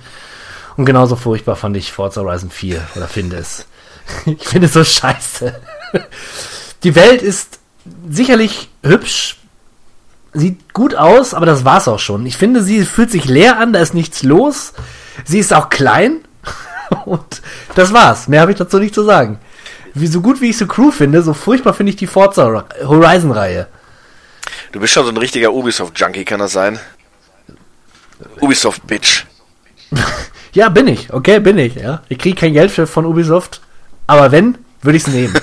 Und genauso furchtbar fand ich Forza Horizon 4 oder finde es. Ich finde es so scheiße. Die Welt ist sicherlich hübsch, sieht gut aus, aber das war's auch schon. Ich finde, sie fühlt sich leer an, da ist nichts los. Sie ist auch klein und das war's. Mehr habe ich dazu nicht zu sagen. Wie so gut wie ich so Crew finde, so furchtbar finde ich die Forza Horizon Reihe. Du bist schon so ein richtiger Ubisoft-Junkie, kann das sein? Ubisoft-Bitch. Ja, bin ich. Okay, bin ich. Ja, ich kriege kein Geld für, von Ubisoft, aber wenn, würde ich es nehmen.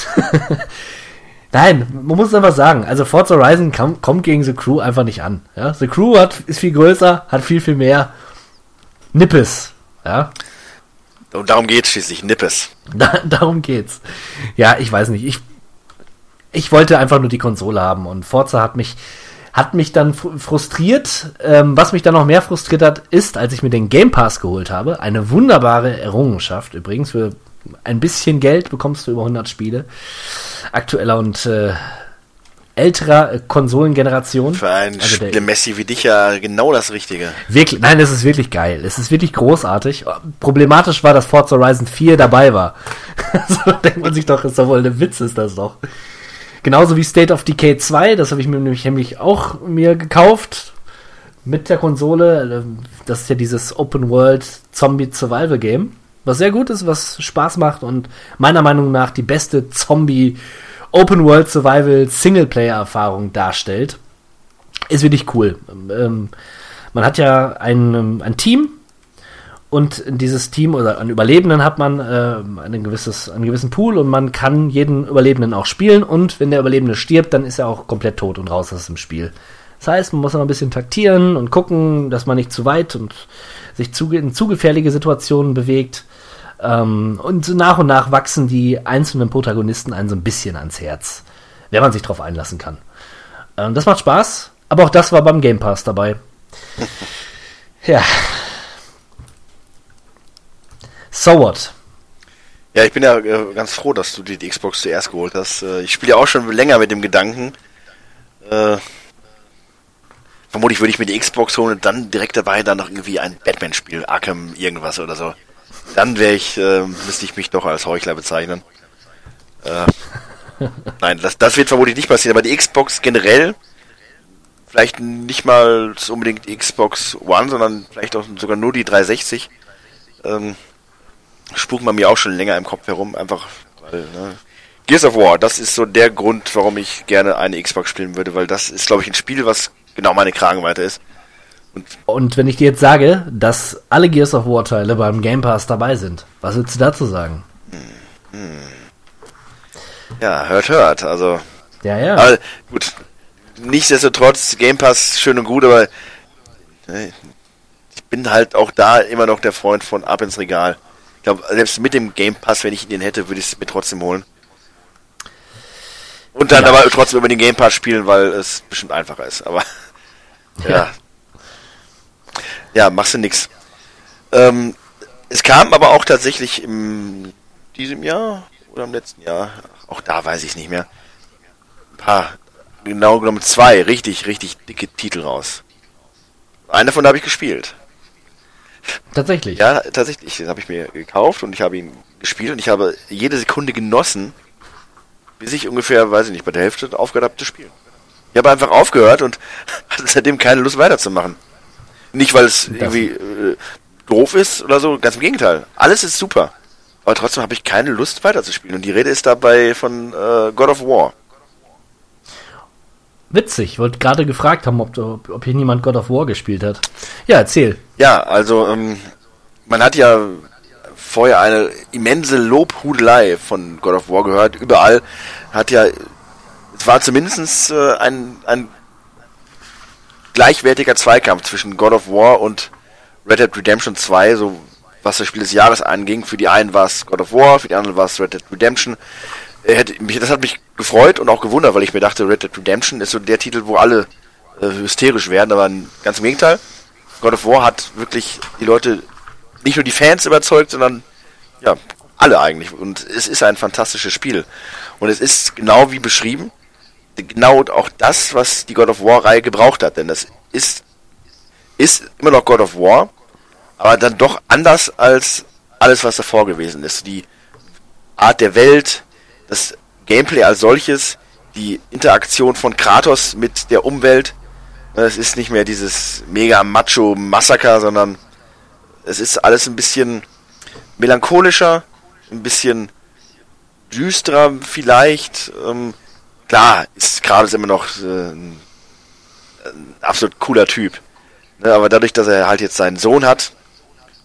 Nein, man muss einfach sagen, also Forza Horizon kam, kommt gegen The Crew einfach nicht an. Ja? The Crew hat, ist viel größer, hat viel, viel mehr Nippes. Ja, Und darum geht's schließlich, Nippes. Da, darum geht's. Ja, ich weiß nicht. Ich, ich wollte einfach nur die Konsole haben und Forza hat mich, hat mich dann fr- frustriert. Ähm, was mich dann noch mehr frustriert hat, ist, als ich mir den Game Pass geholt habe, eine wunderbare Errungenschaft übrigens. Für ein bisschen Geld bekommst du über 100 Spiele aktueller und äh, älterer äh, Konsolengeneration. Für einen Also der- Spiele-Messi wie dich ja genau das Richtige. Wirklich, nein, es ist wirklich geil. Es ist wirklich großartig. Problematisch war, dass Forza Horizon 4 dabei war. so denkt man sich doch, ist doch wohl ein Witz, ist das doch. Genauso wie State of Decay 2, das habe ich mir nämlich, nämlich auch mir gekauft. Mit der Konsole. Das ist ja dieses Open World Zombie Survival Game. Was sehr gut ist, was Spaß macht und meiner Meinung nach die beste Zombie Open World Survival Singleplayer Erfahrung darstellt. Ist wirklich cool. Ähm, man hat ja ein, ähm, ein Team und in dieses Team oder an Überlebenden hat man äh, ein gewisses, einen gewissen Pool und man kann jeden Überlebenden auch spielen und wenn der Überlebende stirbt, dann ist er auch komplett tot und raus aus dem Spiel. Das heißt, man muss immer ein bisschen taktieren und gucken, dass man nicht zu weit und sich zu, in zu gefährliche Situationen bewegt. Ähm, und so nach und nach wachsen die einzelnen Protagonisten einen so ein bisschen ans Herz, wenn man sich darauf einlassen kann. Ähm, das macht Spaß, aber auch das war beim Game Pass dabei. ja. So what? Ja, ich bin ja äh, ganz froh, dass du dir die Xbox zuerst geholt hast. Äh, ich spiele ja auch schon länger mit dem Gedanken. Äh, vermutlich würde ich mir die Xbox holen und dann direkt dabei dann noch irgendwie ein Batman-Spiel, Arkham irgendwas oder so. Dann wäre ich, äh, müsste ich mich doch als Heuchler bezeichnen. Äh, nein, das, das wird vermutlich nicht passieren, aber die Xbox generell, vielleicht nicht mal unbedingt Xbox One, sondern vielleicht auch sogar nur die 360, ähm, spuken bei mir auch schon länger im Kopf herum, einfach weil, ne? Gears of War, das ist so der Grund, warum ich gerne eine Xbox spielen würde, weil das ist, glaube ich, ein Spiel, was genau meine Kragenweite ist. Und wenn ich dir jetzt sage, dass alle Gears of War Teile beim Game Pass dabei sind, was würdest du dazu sagen? Ja, hört, hört, also, Ja, ja. aber gut, nichtsdestotrotz, Game Pass schön und gut, aber äh, ich bin halt auch da immer noch der Freund von ab ins Regal. Ich glaube, selbst mit dem Game Pass, wenn ich den hätte, würde ich es mir trotzdem holen. Und dann Ja. aber trotzdem über den Game Pass spielen, weil es bestimmt einfacher ist. Aber ja. Ja, machst du nix. Ähm, es kam aber auch tatsächlich im diesem Jahr oder im letzten Jahr, auch da weiß ich nicht mehr, ein paar, genau genommen zwei richtig, richtig dicke Titel raus. Einen davon habe ich gespielt. Tatsächlich. Ja, tatsächlich. Den habe ich mir gekauft und ich habe ihn gespielt und ich habe jede Sekunde genossen, bis ich ungefähr, weiß ich nicht, bei der Hälfte aufgehört habe zu spielen. Ich habe einfach aufgehört und hatte seitdem keine Lust weiterzumachen. Nicht, weil es irgendwie äh, doof ist oder so, ganz im Gegenteil. Alles ist super. Aber trotzdem habe ich keine Lust weiterzuspielen. Und die Rede ist dabei von äh, God of War. Witzig. Ich wollte gerade gefragt haben, ob, ob, ob hier niemand God of War gespielt hat. Ja, erzähl. Ja, also ähm, man hat ja vorher eine immense Lobhudelei von God of War gehört. Überall hat ja, es war zumindest äh, ein, ein gleichwertiger Zweikampf zwischen God of War und Red Dead Redemption 2, so was das Spiel des Jahres anging. Für die einen war es God of War, für die anderen war es Red Dead Redemption. Äh, das hat mich gefreut und auch gewundert, weil ich mir dachte, Red Dead Redemption ist so der Titel, wo alle äh, hysterisch werden, aber ganz im Gegenteil. God of War hat wirklich die Leute, nicht nur die Fans überzeugt, sondern ja, alle eigentlich. Und es ist ein fantastisches Spiel. Und es ist genau wie beschrieben, genau auch das, was die God of War-Reihe gebraucht hat. Denn das ist, ist immer noch God of War, aber dann doch anders als alles, was davor gewesen ist. Die Art der Welt, das Gameplay als solches, die Interaktion von Kratos mit der Umwelt. Es ist nicht mehr dieses mega macho Massaker, sondern es ist alles ein bisschen melancholischer, ein bisschen düsterer vielleicht. Ähm, klar, ist Kratos immer noch äh, ein, absolut cooler Typ. Ne, aber dadurch, dass er halt jetzt seinen Sohn hat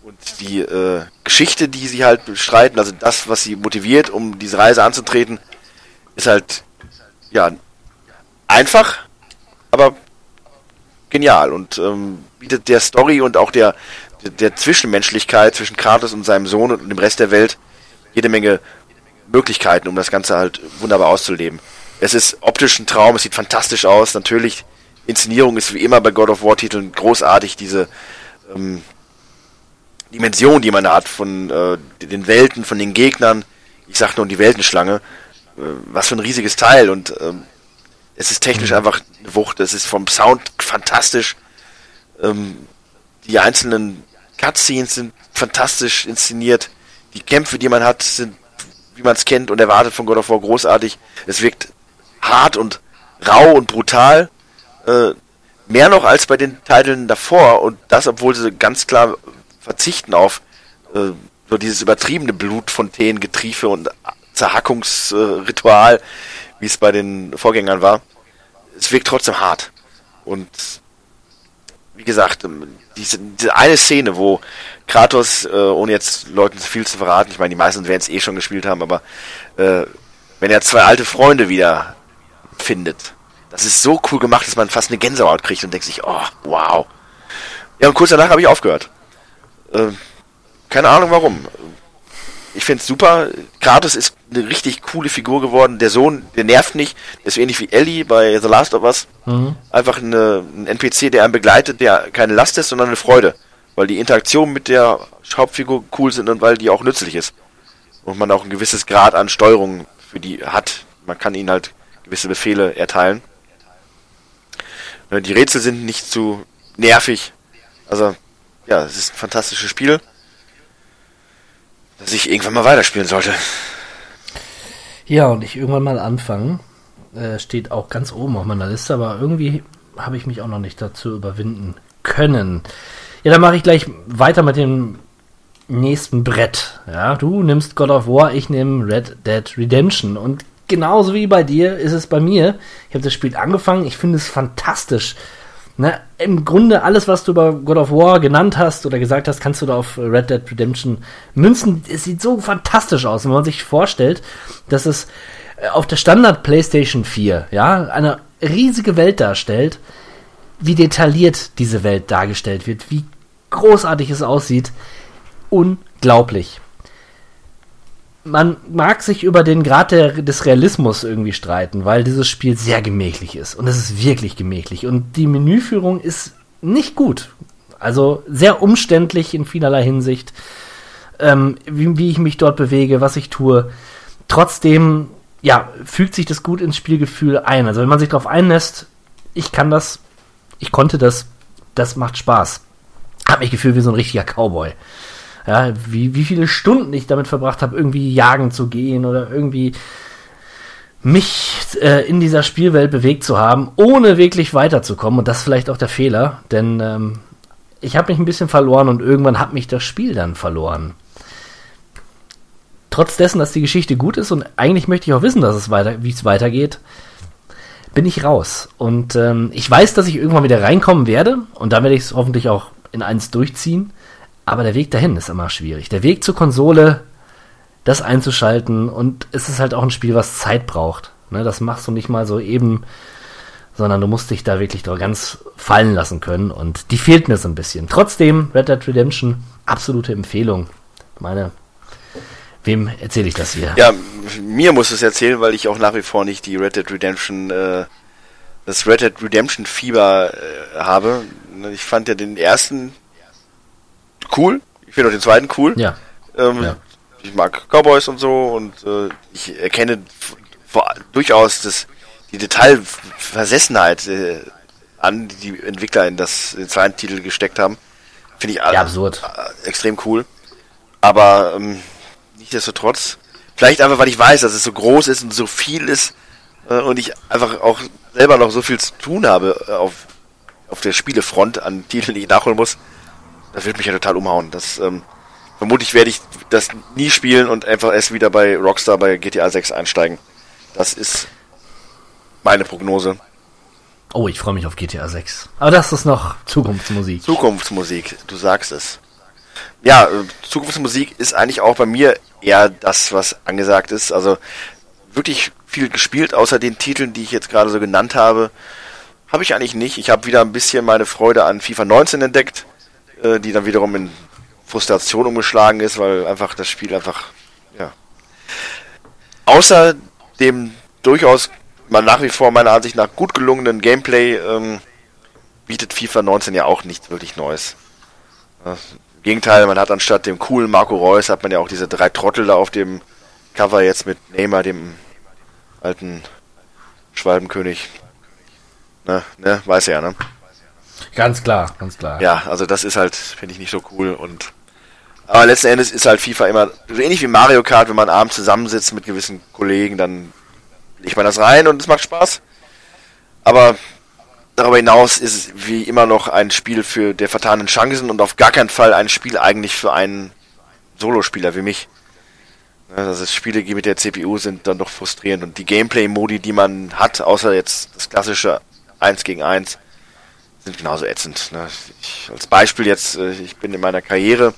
und die äh, Geschichte, die sie halt bestreiten, also das, was sie motiviert, um diese Reise anzutreten, ist halt ja einfach, aber genial und ähm, bietet der Story und auch der, der Zwischenmenschlichkeit zwischen Kratos und seinem Sohn und dem Rest der Welt jede Menge Möglichkeiten, um das Ganze halt wunderbar auszuleben. Es ist optisch ein Traum, es sieht fantastisch aus, natürlich Inszenierung ist wie immer bei God of War Titeln großartig, diese ähm, Dimension, die man hat von äh, den Welten, von den Gegnern. Ich sag nur die Weltenschlange. Äh, was für ein riesiges Teil und ähm, es ist technisch einfach eine Wucht. Es ist vom Sound fantastisch. Ähm, die einzelnen Cutscenes sind fantastisch inszeniert. Die Kämpfe, die man hat, sind, wie man es kennt und erwartet von God of War, großartig. Es wirkt hart und rau und brutal. Äh, mehr noch als bei den Titeln davor und das, obwohl sie ganz klar verzichten auf äh, so dieses übertriebene Blutfontänen, Getriefe und Zerhackungsritual, äh, wie es bei den Vorgängern war. Es wirkt trotzdem hart. Und wie gesagt, ähm, diese, diese eine Szene, wo Kratos, äh, ohne jetzt Leuten zu viel zu verraten, ich meine, die meisten werden es eh schon gespielt haben, aber äh, wenn er zwei alte Freunde wieder findet, das ist so cool gemacht, dass man fast eine Gänsehaut kriegt und denkt sich, oh, wow. Ja, und kurz danach habe ich aufgehört. Äh, keine Ahnung warum. Ich finde es super. Kratos ist eine richtig coole Figur geworden. Der Sohn, der nervt nicht. Der ist so ähnlich wie Ellie bei The Last of Us. Einfach eine, ein NPC, der einen begleitet, der keine Last ist, sondern eine Freude. Weil die Interaktionen mit der Hauptfigur cool sind und weil die auch nützlich ist. Und man auch ein gewisses Grad an Steuerung für die hat. Man kann ihnen halt gewisse Befehle erteilen. Die Rätsel sind nicht zu nervig. Also, ja, es ist ein fantastisches Spiel, das ich irgendwann mal weiterspielen sollte. Ja, und ich irgendwann mal anfangen. Äh, steht auch ganz oben auf meiner Liste, aber irgendwie habe ich mich auch noch nicht dazu überwinden können. Ja, dann mache ich gleich weiter mit dem nächsten Brett. Ja, du nimmst God of War, ich nehme Red Dead Redemption. Und genauso wie bei dir ist es bei mir. Ich habe das Spiel angefangen, ich finde es fantastisch. Ne, Im Grunde alles, was du über God of War genannt hast oder gesagt hast, kannst du da auf Red Dead Redemption münzen. Es sieht so fantastisch aus, wenn man sich vorstellt, dass es äh, auf der Standard PlayStation 4, ja, eine riesige Welt darstellt, wie detailliert diese Welt dargestellt wird, wie großartig es aussieht. Unglaublich. Man mag sich über den Grad der, des Realismus irgendwie streiten, weil dieses Spiel sehr gemächlich ist. Und es ist wirklich gemächlich. Und die Menüführung ist nicht gut. Also sehr umständlich in vielerlei Hinsicht, ähm, wie, wie ich mich dort bewege, was ich tue. Trotzdem, ja, fügt sich das gut ins Spielgefühl ein. Also wenn man sich darauf einlässt, ich kann das, ich konnte das, das macht Spaß. Hab mich gefühlt wie so ein richtiger Cowboy ja, wie, wie viele Stunden ich damit verbracht habe, irgendwie jagen zu gehen oder irgendwie mich äh, in dieser Spielwelt bewegt zu haben, ohne wirklich weiterzukommen. Und das ist vielleicht auch der Fehler, denn ähm, ich habe mich ein bisschen verloren und irgendwann hat mich das Spiel dann verloren. Trotz dessen, dass die Geschichte gut ist und eigentlich möchte ich auch wissen, dass es weiter, wie es weitergeht, bin ich raus. Und ähm, ich weiß, dass ich irgendwann wieder reinkommen werde und dann werde ich es hoffentlich auch in eins durchziehen. Aber der Weg dahin ist immer schwierig. Der Weg zur Konsole, das einzuschalten und es ist halt auch ein Spiel, was Zeit braucht. Ne, das machst du nicht mal so eben, sondern du musst dich da wirklich ganz fallen lassen können und die fehlt mir so ein bisschen. Trotzdem, Red Dead Redemption, absolute Empfehlung. Meine, wem erzähle ich das hier? Ja, mir muss es erzählen, weil ich auch nach wie vor nicht die Red Dead Redemption, äh, das Red Dead Redemption Fieber äh, habe. Ich fand ja den ersten cool. Ich finde auch den zweiten cool. Ja. Ähm, ja. Ich mag Cowboys und so und äh, ich erkenne vor, durchaus das, die Detailversessenheit äh, an, die die Entwickler in das in den zweiten Titel gesteckt haben. Finde ich ja, absurd. Äh, extrem cool. Aber ähm, nichtsdestotrotz, vielleicht einfach, weil ich weiß, dass es so groß ist und so viel ist äh, und ich einfach auch selber noch so viel zu tun habe äh, auf, auf der Spielefront an Titeln, die ich nachholen muss, das wird mich ja total umhauen. Das, ähm, vermutlich werde ich das nie spielen und einfach erst wieder bei Rockstar bei GTA 6 einsteigen. Das ist meine Prognose. Oh, ich freue mich auf GTA 6. Aber das ist noch Zukunftsmusik. Zukunftsmusik, du sagst es. Ja, äh, Zukunftsmusik ist eigentlich auch bei mir eher das, was angesagt ist. Also wirklich viel gespielt, außer den Titeln, die ich jetzt gerade so genannt habe, habe ich eigentlich nicht. Ich habe wieder ein bisschen meine Freude an FIFA 19 entdeckt äh, die dann wiederum in Frustration umgeschlagen ist, weil einfach das Spiel einfach, ja. Außer dem durchaus mal nach wie vor meiner Ansicht nach gut gelungenen Gameplay ähm, bietet FIFA 19 ja auch nichts wirklich Neues. Im Gegenteil, man hat anstatt dem coolen Marco Reus hat man ja auch diese drei Trottel da auf dem Cover jetzt mit Neymar, dem alten Schwalbenkönig. Ne, ne, weiß er ja, ne? Ganz klar, ganz klar. Ja, also das ist halt, finde ich nicht so cool und aber letzten Endes ist halt FIFA immer so ähnlich wie Mario Kart, wenn man abends zusammensitzt mit gewissen Kollegen, dann legt man das rein und es macht Spaß. Aber darüber hinaus ist es wie immer noch ein Spiel für der vertanen Chancen und auf gar keinen Fall ein Spiel eigentlich für einen Solospieler wie mich. Also Spiele mit der CPU sind dann doch frustrierend und die Gameplay-Modi, die man hat, außer jetzt das klassische 1 gegen 1, sind genauso ätzend. Ne? Ich, als Beispiel jetzt, äh, ich bin in meiner Karriere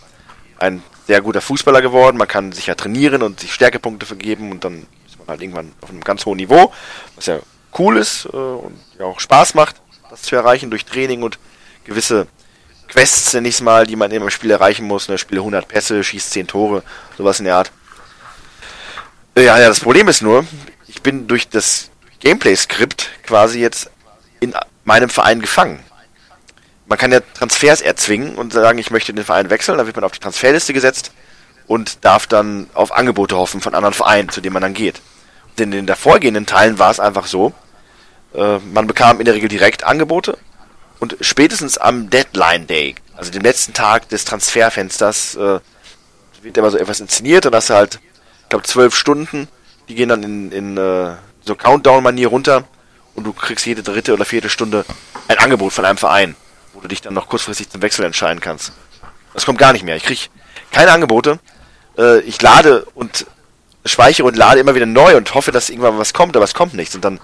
ein sehr guter Fußballer geworden. Man kann sich ja trainieren und sich Stärkepunkte vergeben und dann ist man halt irgendwann auf einem ganz hohen Niveau, was ja cool ist äh, und ja auch Spaß macht, das zu erreichen durch Training und gewisse Quests, nenne ich es mal, die man einem Spiel erreichen muss. Ne? Spiele 100 Pässe, schießt 10 Tore, sowas in der Art. Ja, ja, das Problem ist nur, ich bin durch das Gameplay-Skript quasi jetzt in meinem Verein gefangen man kann ja Transfers erzwingen und sagen, ich möchte den Verein wechseln, dann wird man auf die Transferliste gesetzt und darf dann auf Angebote hoffen von anderen Vereinen, zu denen man dann geht. Und in den davorgehenden Teilen war es einfach so, äh, man bekam in der Regel direkt Angebote und spätestens am Deadline Day, also dem letzten Tag des Transferfensters, äh, wird immer so etwas inszeniert und hast halt, ich glaube, zwölf Stunden, die gehen dann in, in äh, so Countdown-Manier runter und du kriegst jede dritte oder vierte Stunde ein Angebot von einem Verein du dich dann noch kurzfristig zum Wechsel entscheiden kannst. Das kommt gar nicht mehr. Ich kriege keine Angebote. Äh, ich lade und speichere und lade immer wieder neu und hoffe, dass irgendwann was kommt, aber es kommt nichts. Und dann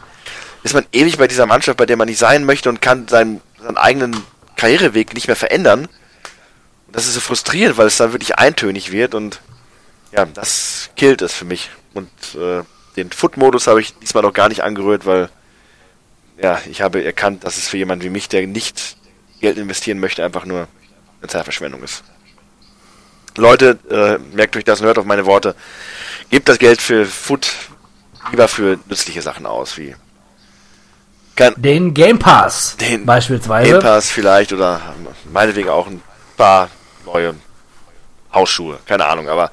ist man ewig bei dieser Mannschaft, bei der man nicht sein möchte und kann seinen, seinen eigenen Karriereweg nicht mehr verändern. Und das ist so frustrierend, weil es dann wirklich eintönig wird und ja, das killt es für mich. Und äh, den Foot-Modus habe ich diesmal noch gar nicht angerührt, weil ja, ich habe erkannt, dass es für jemanden wie mich, der nicht Geld investieren möchte, einfach nur eine Zeitverschwendung ist. Leute, äh, merkt euch das und hört auf meine Worte. gebt das Geld für Foot lieber für nützliche Sachen aus, wie Den Game Pass Den beispielsweise. Game Pass vielleicht oder meinetwegen auch ein paar neue Hausschuhe, keine Ahnung, aber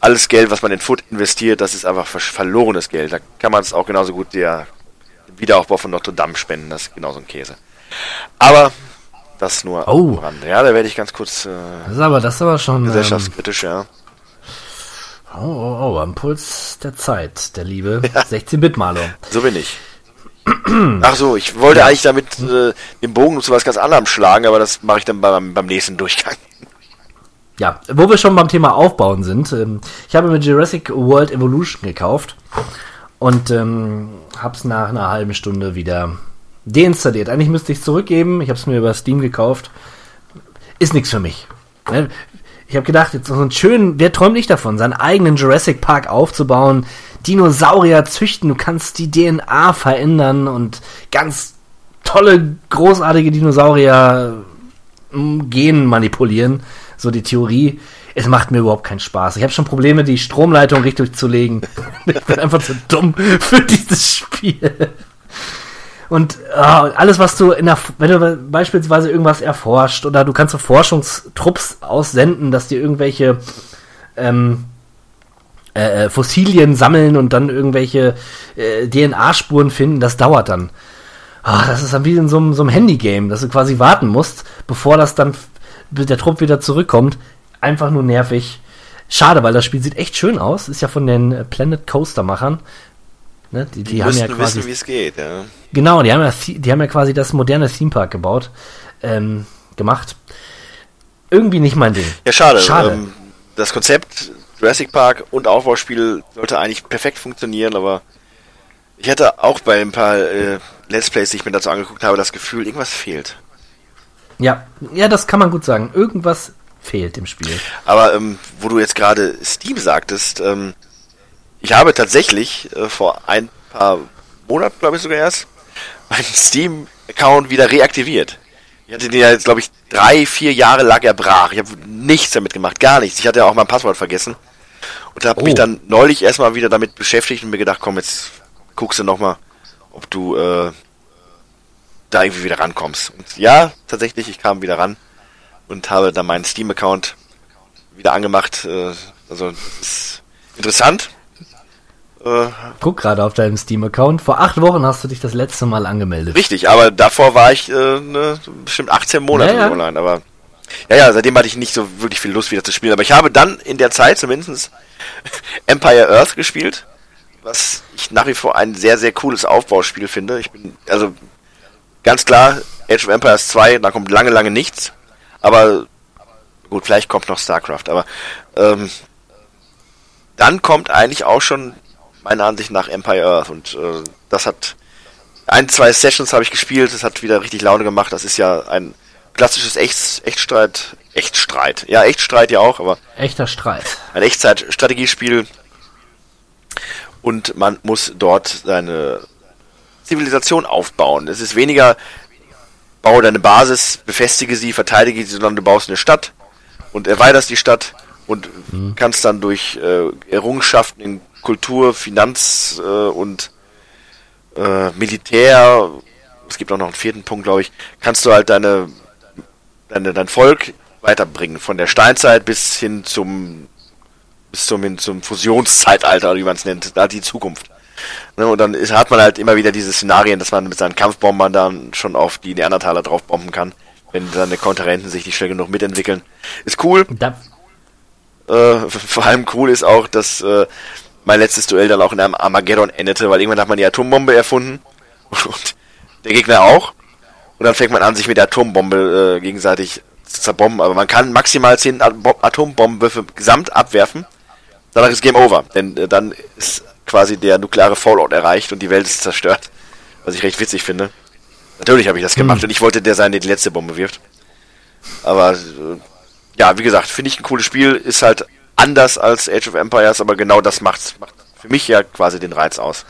alles Geld, was man in Foot investiert, das ist einfach ver- verlorenes Geld. Da kann man es auch genauso gut der Wiederaufbau von Notre Dame spenden, das ist genauso ein Käse. Aber das nur Oh. am Rande. Ja, da werde ich ganz kurz äh, Das ist aber, das ist aber schon. Ähm, gesellschaftskritisch, ja. oh, oh, oh, am Puls der Zeit, der liebe 16-Bit-Maler. So bin ich. Ach so, ich wollte eigentlich damit äh, den Bogen zu was ganz anderem schlagen, aber das mache ich dann beim, beim nächsten Durchgang. Ja, wo wir schon beim Thema Aufbauen sind. Ähm, ich habe mir Jurassic World Evolution gekauft und ähm, habe es nach einer halben Stunde wieder deinstalliert. Eigentlich müsste ich es zurückgeben. Ich habe es mir über Steam gekauft. Ist nichts für mich. Ne? Ich habe gedacht, jetzt so einen schönen, wer träumt nicht davon, seinen eigenen Jurassic Park aufzubauen, Dinosaurier züchten, du kannst die DNA verändern und ganz tolle, großartige Dinosaurier m, Gen manipulieren, so die Theorie. Es macht mir überhaupt keinen Spaß. Ich habe schon Probleme, die Stromleitung richtig zu legen. ich bin einfach zu dumm für dieses Spiel. Und ah, alles, was du in der, wenn du beispielsweise irgendwas erforscht oder du kannst so Forschungstrupps aussenden, dass dir irgendwelche ähm, äh, äh, Fossilien sammeln und dann irgendwelche äh, DNA-Spuren finden, das dauert dann. Ah, das ist dann wie in so einem, so einem Handy-Game, dass du quasi warten musst, bevor das dann der Trupp wieder zurückkommt. Einfach nur nervig. Schade, weil das Spiel sieht echt schön aus. Ist ja von den äh, Planet Coaster-Machern. Ne? Die, die, Die, haben ja quasi. wissen, wie es geht. Ja. Genau, die haben ja, die haben ja quasi das moderne Theme Park gebaut, ähm, gemacht. Irgendwie nicht mein Ding. Ja, schade. Schade. Ähm, das Konzept Jurassic Park und Aufbauspiel sollte eigentlich perfekt funktionieren, aber ich hatte auch bei ein paar äh, Let's Plays, die ich mir dazu angeguckt habe, das Gefühl, irgendwas fehlt. Ja, ja, das kann man gut sagen. Irgendwas fehlt im Spiel. Aber ähm, wo du jetzt gerade Steam sagtest, ähm, ich habe tatsächlich äh, vor ein paar Monaten, glaube ich sogar erst, meinen Steam-Account wieder reaktiviert. Ich hatte den ja jetzt, glaube ich, drei, vier Jahre lag er brach. Ich habe nichts damit gemacht, gar nichts. Ich hatte ja auch mein Passwort vergessen. Und habe Oh. mich dann neulich erstmal wieder damit beschäftigt und mir gedacht, komm, jetzt guckst du nochmal, ob du äh, da irgendwie wieder rankommst. Und ja, tatsächlich, ich kam wieder ran und habe dann meinen Steam-Account wieder angemacht. Äh, also das ist interessant. Äh, Guck gerade auf deinem Steam-Account. Vor acht Wochen hast du dich das letzte Mal angemeldet. richtig, aber davor war ich äh, ne, bestimmt 18 Monate Ja, ja. online. Aber ja, ja, seitdem hatte ich nicht so wirklich viel Lust wieder zu spielen. Aber ich habe dann in der Zeit zumindest Empire Earth gespielt, was ich nach wie vor ein sehr, sehr cooles Aufbauspiel finde. Ich bin, also ganz klar, Age of Empires 2, da kommt lange, lange nichts. Aber gut, vielleicht kommt noch StarCraft, aber ähm, dann kommt eigentlich auch schon meiner Ansicht nach Empire Earth und äh, das hat ein, zwei Sessions habe ich gespielt, das hat wieder richtig Laune gemacht. Das ist ja ein klassisches Echt, Echtstreit, Echtstreit, ja Echtstreit ja auch, aber Echter Streit. ein Echtzeit-Strategiespiel und man muss dort seine Zivilisation aufbauen. Es ist weniger, baue deine Basis, befestige sie, verteidige sie, sondern du baust eine Stadt und erweiterst die Stadt und kannst dann durch äh, Errungenschaften in Kultur, Finanz äh, und äh, Militär, es gibt auch noch einen vierten Punkt, glaube ich, kannst du halt deine, deine dein Volk weiterbringen von der Steinzeit bis hin zum bis zum, hin zum Fusionszeitalter, wie man es nennt, da die Zukunft. Ne, und dann ist, hat man halt immer wieder diese Szenarien, dass man mit seinen Kampfbombern dann schon auf die Neandertaler drauf bomben kann, wenn seine Konterrenten sich nicht schnell genug mitentwickeln. Ist cool. Da, Äh, vor allem cool ist auch, dass äh, mein letztes Duell dann auch in einem Armageddon endete, weil irgendwann hat man die Atombombe erfunden und der Gegner auch. Und dann fängt man an, sich mit der Atombombe äh, gegenseitig zu zerbomben. Aber man kann maximal 10 Atom- Atombombenwürfe gesamt abwerfen. Danach ist Game Over, denn äh, dann ist quasi der nukleare Fallout erreicht und die Welt ist zerstört. Was ich recht witzig finde. Natürlich habe ich das gemacht und ich wollte der sein, der die letzte Bombe wirft. Aber äh, ja, wie gesagt, finde ich ein cooles Spiel, ist halt anders als Age of Empires, aber genau das macht, macht für mich ja quasi den Reiz aus.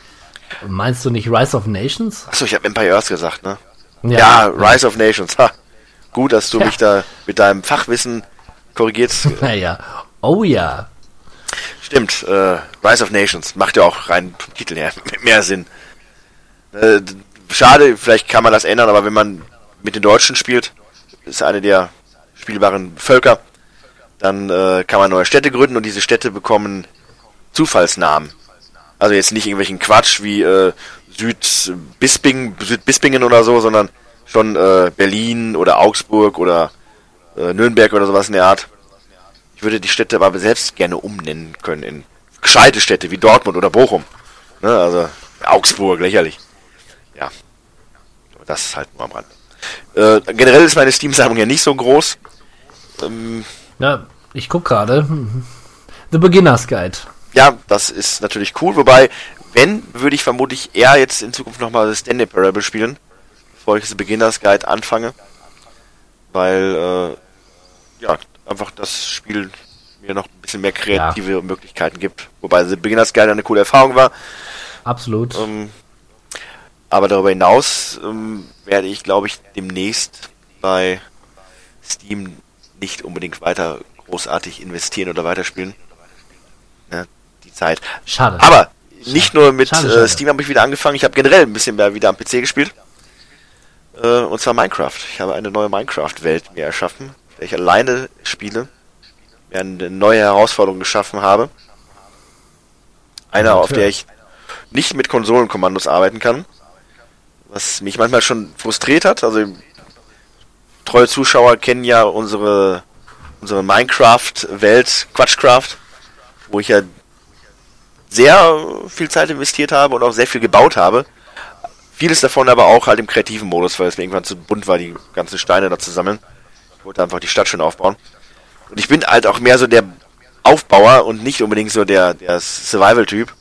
meinst du nicht Rise of Nations? Achso, ich habe Empire Earth gesagt, ne? Ja, Rise of Nations. Ha. Gut, dass du Ja. mich da mit deinem Fachwissen korrigierst. Naja. Oh ja. Stimmt, äh, Rise of Nations macht ja auch rein vom Titel her mehr Sinn. Äh, schade, vielleicht kann man das ändern, aber wenn man mit den Deutschen spielt, ist eine der spielbaren Völker, dann äh, kann man neue Städte gründen und diese Städte bekommen Zufallsnamen. Also jetzt nicht irgendwelchen Quatsch wie äh, Südbisping, Südbispingen oder so, sondern schon äh, Berlin oder Augsburg oder äh, Nürnberg oder sowas in der Art. Ich würde die Städte aber selbst gerne umnennen können in gescheite Städte wie Dortmund oder Bochum. Ne, also Augsburg, lächerlich. Ja. Das ist halt nur am Rand. Äh, generell ist meine Steam-Sammlung ja nicht so groß. Ähm, Ja, ich guck gerade. The Beginner's Guide. ja, das ist natürlich cool. Wobei, wenn, würde ich vermutlich eher jetzt in Zukunft nochmal das Stanley Parable spielen, bevor ich das Beginners Guide anfange. Weil, äh, ja, einfach das Spiel mir noch ein bisschen mehr kreative Möglichkeiten gibt. Wobei The Beginners Guide eine coole Erfahrung war. Absolut. Ähm, aber darüber hinaus ähm, werde ich, glaube ich, demnächst bei Steam nicht unbedingt weiter großartig investieren oder weiterspielen. Ja, die Zeit. Schade. Aber nicht nur mit Schade, äh, schade. Steam habe ich wieder angefangen, ich habe generell ein bisschen mehr wieder am PC gespielt. Äh, und zwar Minecraft. Ich habe eine neue Minecraft-Welt mir erschaffen, der ich alleine spiele, mir eine neue Herausforderung geschaffen habe. Eine, auf der ich nicht mit Konsolenkommandos arbeiten kann. Was mich manchmal schon frustriert hat. Also treue Zuschauer kennen ja unsere unsere Minecraft-Welt, Quatschcraft, wo ich ja sehr viel Zeit investiert habe und auch sehr viel gebaut habe. Vieles davon aber auch halt im kreativen Modus, weil es mir irgendwann zu bunt war, die ganzen Steine da zu sammeln. Ich wollte einfach die Stadt schön aufbauen. Und ich bin halt auch mehr so der Aufbauer und nicht unbedingt so der, der Survival-Typ.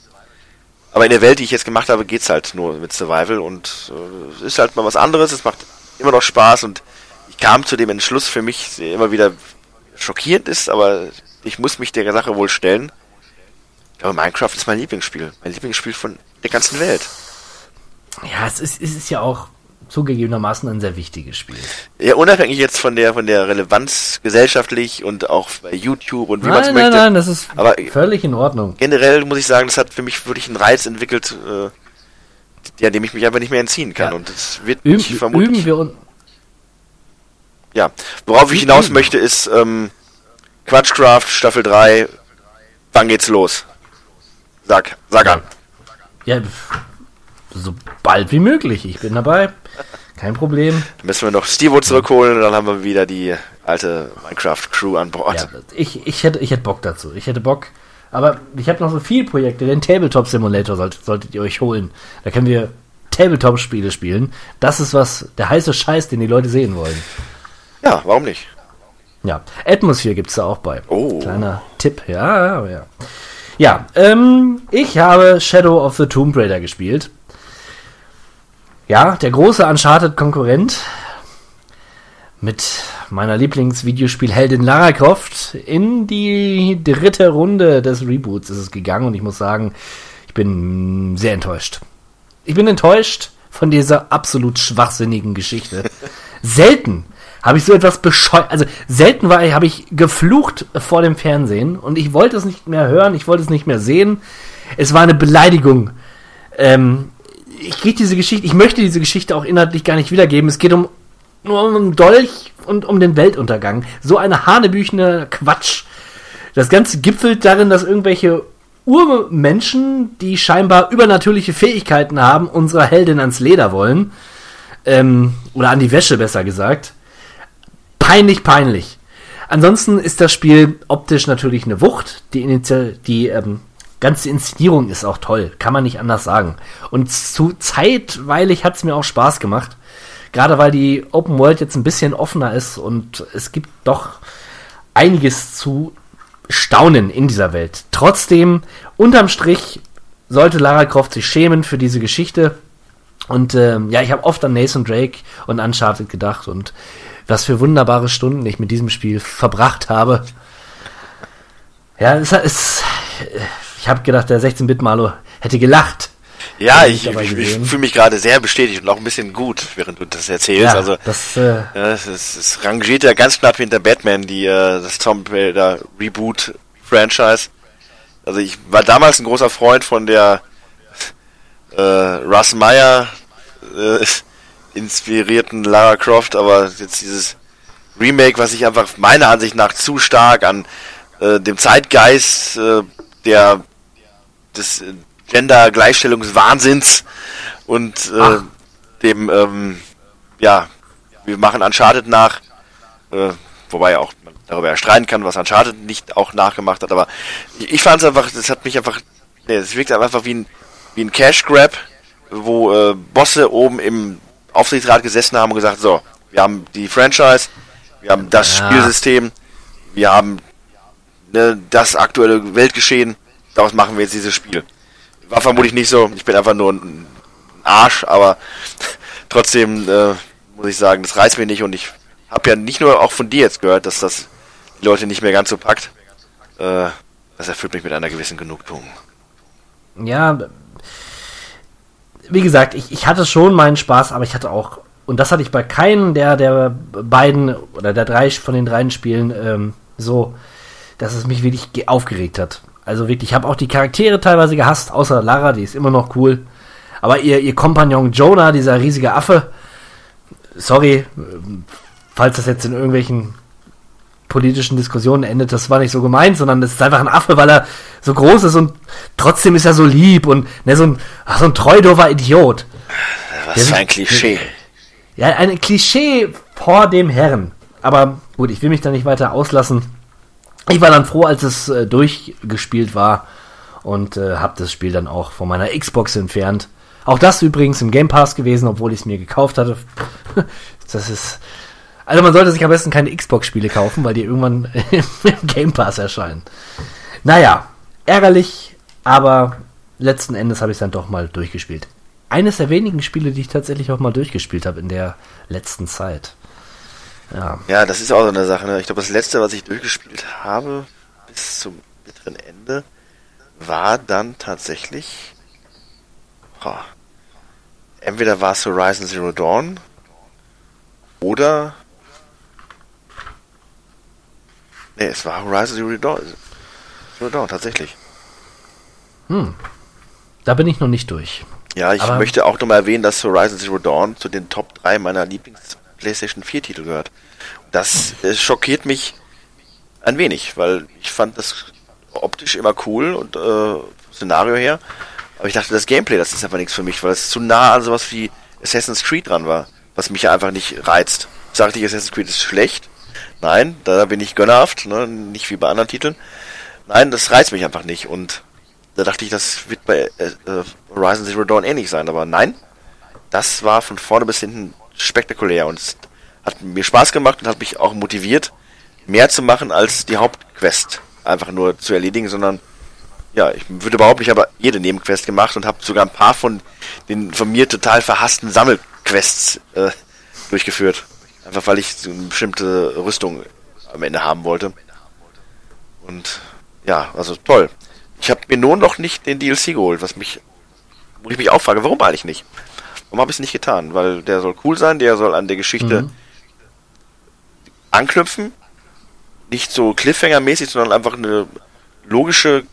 Aber in der Welt, die ich jetzt gemacht habe, geht's halt nur mit Survival und äh, es ist halt mal was anderes. Es macht immer noch Spaß und ich kam zu dem Entschluss für mich, immer wieder schockierend ist, aber ich muss mich der Sache wohl stellen. Glaube, Minecraft ist mein Lieblingsspiel. Mein Lieblingsspiel von der ganzen Welt. Ja, es ist, es ist ja auch zugegebenermaßen ein sehr wichtiges Spiel. Ja, unabhängig jetzt von der von der Relevanz gesellschaftlich und auch bei YouTube und wie man es Nein, möchte. nein, nein, das ist Aber- völlig in Ordnung. Generell muss ich sagen, das hat für mich wirklich einen Reiz entwickelt, äh, ja, dem ich mich einfach nicht mehr entziehen kann. Ja. Und das wird mich vermutlich. üben wir. Ja, worauf ich hinaus möchte, ist ähm, Quatschcraft Staffel 3. Wann geht's los? Sag, sag an. Ja, so bald wie möglich. Ich bin dabei. Kein Problem. Dann müssen wir noch Stevo zurückholen und dann haben wir wieder die alte Minecraft-Crew an Bord. Ja, ich, ich, hätte, ich hätte Bock dazu. Ich hätte Bock. Aber ich habe noch so viele Projekte. Den Tabletop Simulator solltet, solltet ihr euch holen. Da können wir Tabletop-Spiele spielen. Das ist was, der heiße Scheiß, den die Leute sehen wollen. Ja, warum nicht? Ja, Atmosphere gibt es da auch bei. Oh. Kleiner Tipp, ja, ja, ja. Ja, ähm, ich habe Shadow of the Tomb Raider gespielt. Ja, der große Uncharted-Konkurrent mit meiner Lieblingsvideospielheldin Lara Croft in die dritte Runde des Reboots ist es gegangen und ich muss sagen, ich bin sehr enttäuscht. Ich bin enttäuscht von dieser absolut schwachsinnigen Geschichte. Selten habe ich so etwas bescheuert, also selten war ich, habe ich geflucht vor dem Fernsehen und ich wollte es nicht mehr hören, ich wollte es nicht mehr sehen. Es war eine Beleidigung. Ähm, ich geht diese Geschichte, ich möchte diese Geschichte auch inhaltlich gar nicht wiedergeben. Es geht um nur um einen Dolch und um den Weltuntergang. So eine hanebüchene Quatsch. Das Ganze gipfelt darin, dass irgendwelche Urmenschen, die scheinbar übernatürliche Fähigkeiten haben, unserer Heldin ans Leder wollen. Ähm, oder an die Wäsche, besser gesagt. Peinlich, peinlich. Ansonsten ist das Spiel optisch natürlich eine Wucht. Die, Initial die ähm, ganze Inszenierung ist auch toll. Kann man nicht anders sagen. Und zu zeitweilig hat es mir auch Spaß gemacht. Gerade weil die Open World jetzt ein bisschen offener ist und es gibt doch einiges zu staunen in dieser Welt. Trotzdem, unterm Strich sollte Lara Croft sich schämen für diese Geschichte. Und ähm, ja, ich habe oft an Nathan Drake und Uncharted gedacht und was für wunderbare Stunden ich mit diesem Spiel verbracht habe. Ja, es ist. Ich habe gedacht, der 16-Bit-Malo hätte gelacht. Ja, ich, ich ich, fühle mich gerade sehr bestätigt und auch ein bisschen gut, während du das erzählst. also, das, äh, ja, es, ist- es rangiert ja ganz knapp hinter Batman, die äh, das Tomb Raider Reboot Franchise. Also ich war damals ein großer Freund von der äh, Russ Meyer äh, inspirierten Lara Croft, aber jetzt dieses Remake, was sich einfach meiner Ansicht nach zu stark an äh, dem Zeitgeist äh, der des äh, Gender-Gleichstellungswahnsinns und äh, Ach. dem ähm, ja, wir machen Uncharted nach, äh, wobei auch man darüber ja streiten kann, was Uncharted nicht auch nachgemacht hat, aber ich, ich fand es einfach, das hat mich einfach, nee, es wirkt einfach wie ein, wie ein Cash Grab, wo äh, Bosse oben im Aufsichtsrat gesessen haben und gesagt, so, wir haben die Franchise, wir haben das Ja. Spielsystem, wir haben ne, das aktuelle Weltgeschehen, daraus machen wir jetzt dieses Spiel. War vermutlich nicht so, ich bin einfach nur ein Arsch, aber trotzdem äh, muss ich sagen, das reißt mich nicht und ich habe ja nicht nur auch von dir jetzt gehört, dass das die Leute nicht mehr ganz so packt. Äh, das erfüllt mich mit einer gewissen Genugtuung. Ja, wie gesagt, ich, ich hatte schon meinen Spaß, aber ich hatte auch, und das hatte ich bei keinem der, der beiden oder der drei von den dreien Spielen ähm, so, dass es mich wirklich ge- aufgeregt hat. Also wirklich, ich habe auch die Charaktere teilweise gehasst, außer Lara, die ist immer noch cool. Aber ihr, ihr Kompagnon Jonah, dieser riesige Affe, sorry, falls das jetzt in irgendwelchen politischen Diskussionen endet, das war nicht so gemeint, sondern es ist einfach ein Affe, weil er so groß ist und trotzdem ist er so lieb und ne, so, ein, ach, so ein treudover Idiot. Was für ein Klischee. Ja, ein Klischee vor dem Herrn. Aber gut, ich will mich da nicht weiter auslassen. Ich war dann froh, als es äh, durchgespielt war und äh, habe das Spiel dann auch von meiner Xbox entfernt. Auch das übrigens im Game Pass gewesen, obwohl ich es mir gekauft hatte. Das ist. Also man sollte sich am besten keine Xbox-Spiele kaufen, weil die irgendwann im Game Pass erscheinen. Naja, ärgerlich, aber letzten Endes habe ich es dann doch mal durchgespielt. Eines der wenigen Spiele, die ich tatsächlich auch mal durchgespielt habe in der letzten Zeit. Ja, Ja, das ist auch so eine Sache. Ne? Ich glaube, das letzte, was ich durchgespielt habe, bis zum bitteren Ende, war dann tatsächlich. Boah, entweder war es Horizon Zero Dawn oder. Ne, es war Horizon Zero Dawn. Zero Dawn, tatsächlich. da bin ich noch nicht durch. Ja, ich Aber- möchte auch nochmal erwähnen, dass Horizon Zero Dawn zu den Top 3 meiner Lieblings-PlayStation 4-Titel gehört. Das äh, schockiert mich ein wenig, weil ich fand das optisch immer cool und äh, Szenario her. Aber ich dachte, das Gameplay, das ist einfach nichts für mich, weil es zu nah an sowas wie Assassin's Creed dran war, was mich ja einfach nicht reizt. Sagte ich, Assassin's Creed ist schlecht? Nein, da bin ich gönnerhaft, ne? nicht wie bei anderen Titeln. Nein, das reizt mich einfach nicht und da dachte ich, das wird bei äh, äh, Horizon Zero Dawn ähnlich sein, aber nein, das war von vorne bis hinten spektakulär und hat mir Spaß gemacht und hat mich auch motiviert, mehr zu machen als die Hauptquest einfach nur zu erledigen, sondern ja, ich würde behaupten, ich habe jede Nebenquest gemacht und habe sogar ein paar von den von mir total verhassten Sammelquests äh, durchgeführt. Einfach weil ich so eine bestimmte Rüstung am Ende haben wollte. Und ja, also toll. Ich habe mir nur noch nicht den DLC geholt, was mich, wo ich mich auch frage, warum eigentlich nicht? Warum habe ich es nicht getan? Weil der soll cool sein, der soll an der Geschichte anknüpfen. Nicht so Cliffhanger-mäßig, sondern einfach eine logische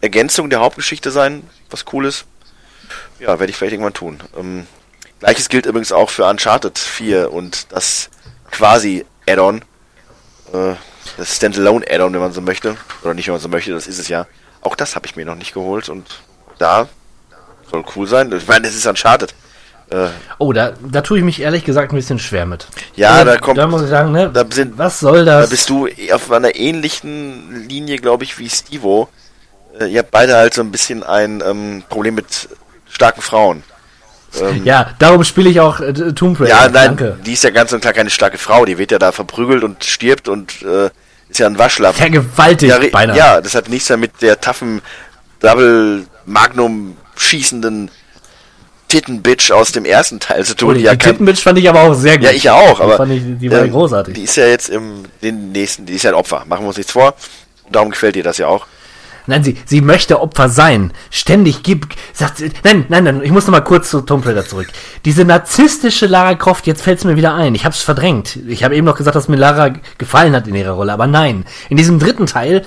Ergänzung der Hauptgeschichte sein, was cool ist. Ja, werde ich vielleicht irgendwann tun. Ähm, Gleiches gilt übrigens auch für Uncharted 4 und das quasi Add-on. Äh, das Standalone-Add-on, wenn man so möchte. Oder nicht, wenn man so möchte, das ist es ja. Auch das habe ich mir noch nicht geholt und da soll cool sein. Ich meine, es ist Uncharted. Äh, Oh, da, da tue ich mich ehrlich gesagt ein bisschen schwer mit. Ja, Also, da kommt- Da muss ich sagen, ne? da sind- was soll da das? bist du auf einer ähnlichen Linie, glaube ich, wie Stevo. Äh, ihr habt beide halt so ein bisschen ein ähm, Problem mit starken Frauen. Ähm, ja, darum spiele ich auch äh, Tomb Raider. Ja, nein, Danke. die ist ja ganz und klar keine starke Frau. Die wird ja da verprügelt und stirbt und äh, ist ja ein Waschlappen. Vergewaltigt Ja, beinahe. ja, das hat nichts mehr mit der taffen Double Magnum schießenden Tittenbitch aus dem ersten Teil zu tun. Oh, die ja die Tittenbitch fand ich aber auch sehr gut. ja, ich auch, Die aber fand ich, die war ähm, großartig. Die ist ja jetzt im den nächsten, die ist ja ein Opfer. Machen wir uns nichts vor. Darum gefällt dir das ja auch. Nein, sie, sie möchte Opfer sein. Ständig gibt, sagt sie, nein, nein, nein, ich muss noch mal kurz zu Tomb Raider zurück. Diese narzisstische Lara Croft, jetzt fällt es mir wieder ein. Ich habe es verdrängt. Ich habe eben noch gesagt, dass mir Lara gefallen hat in ihrer Rolle, aber nein. In diesem dritten Teil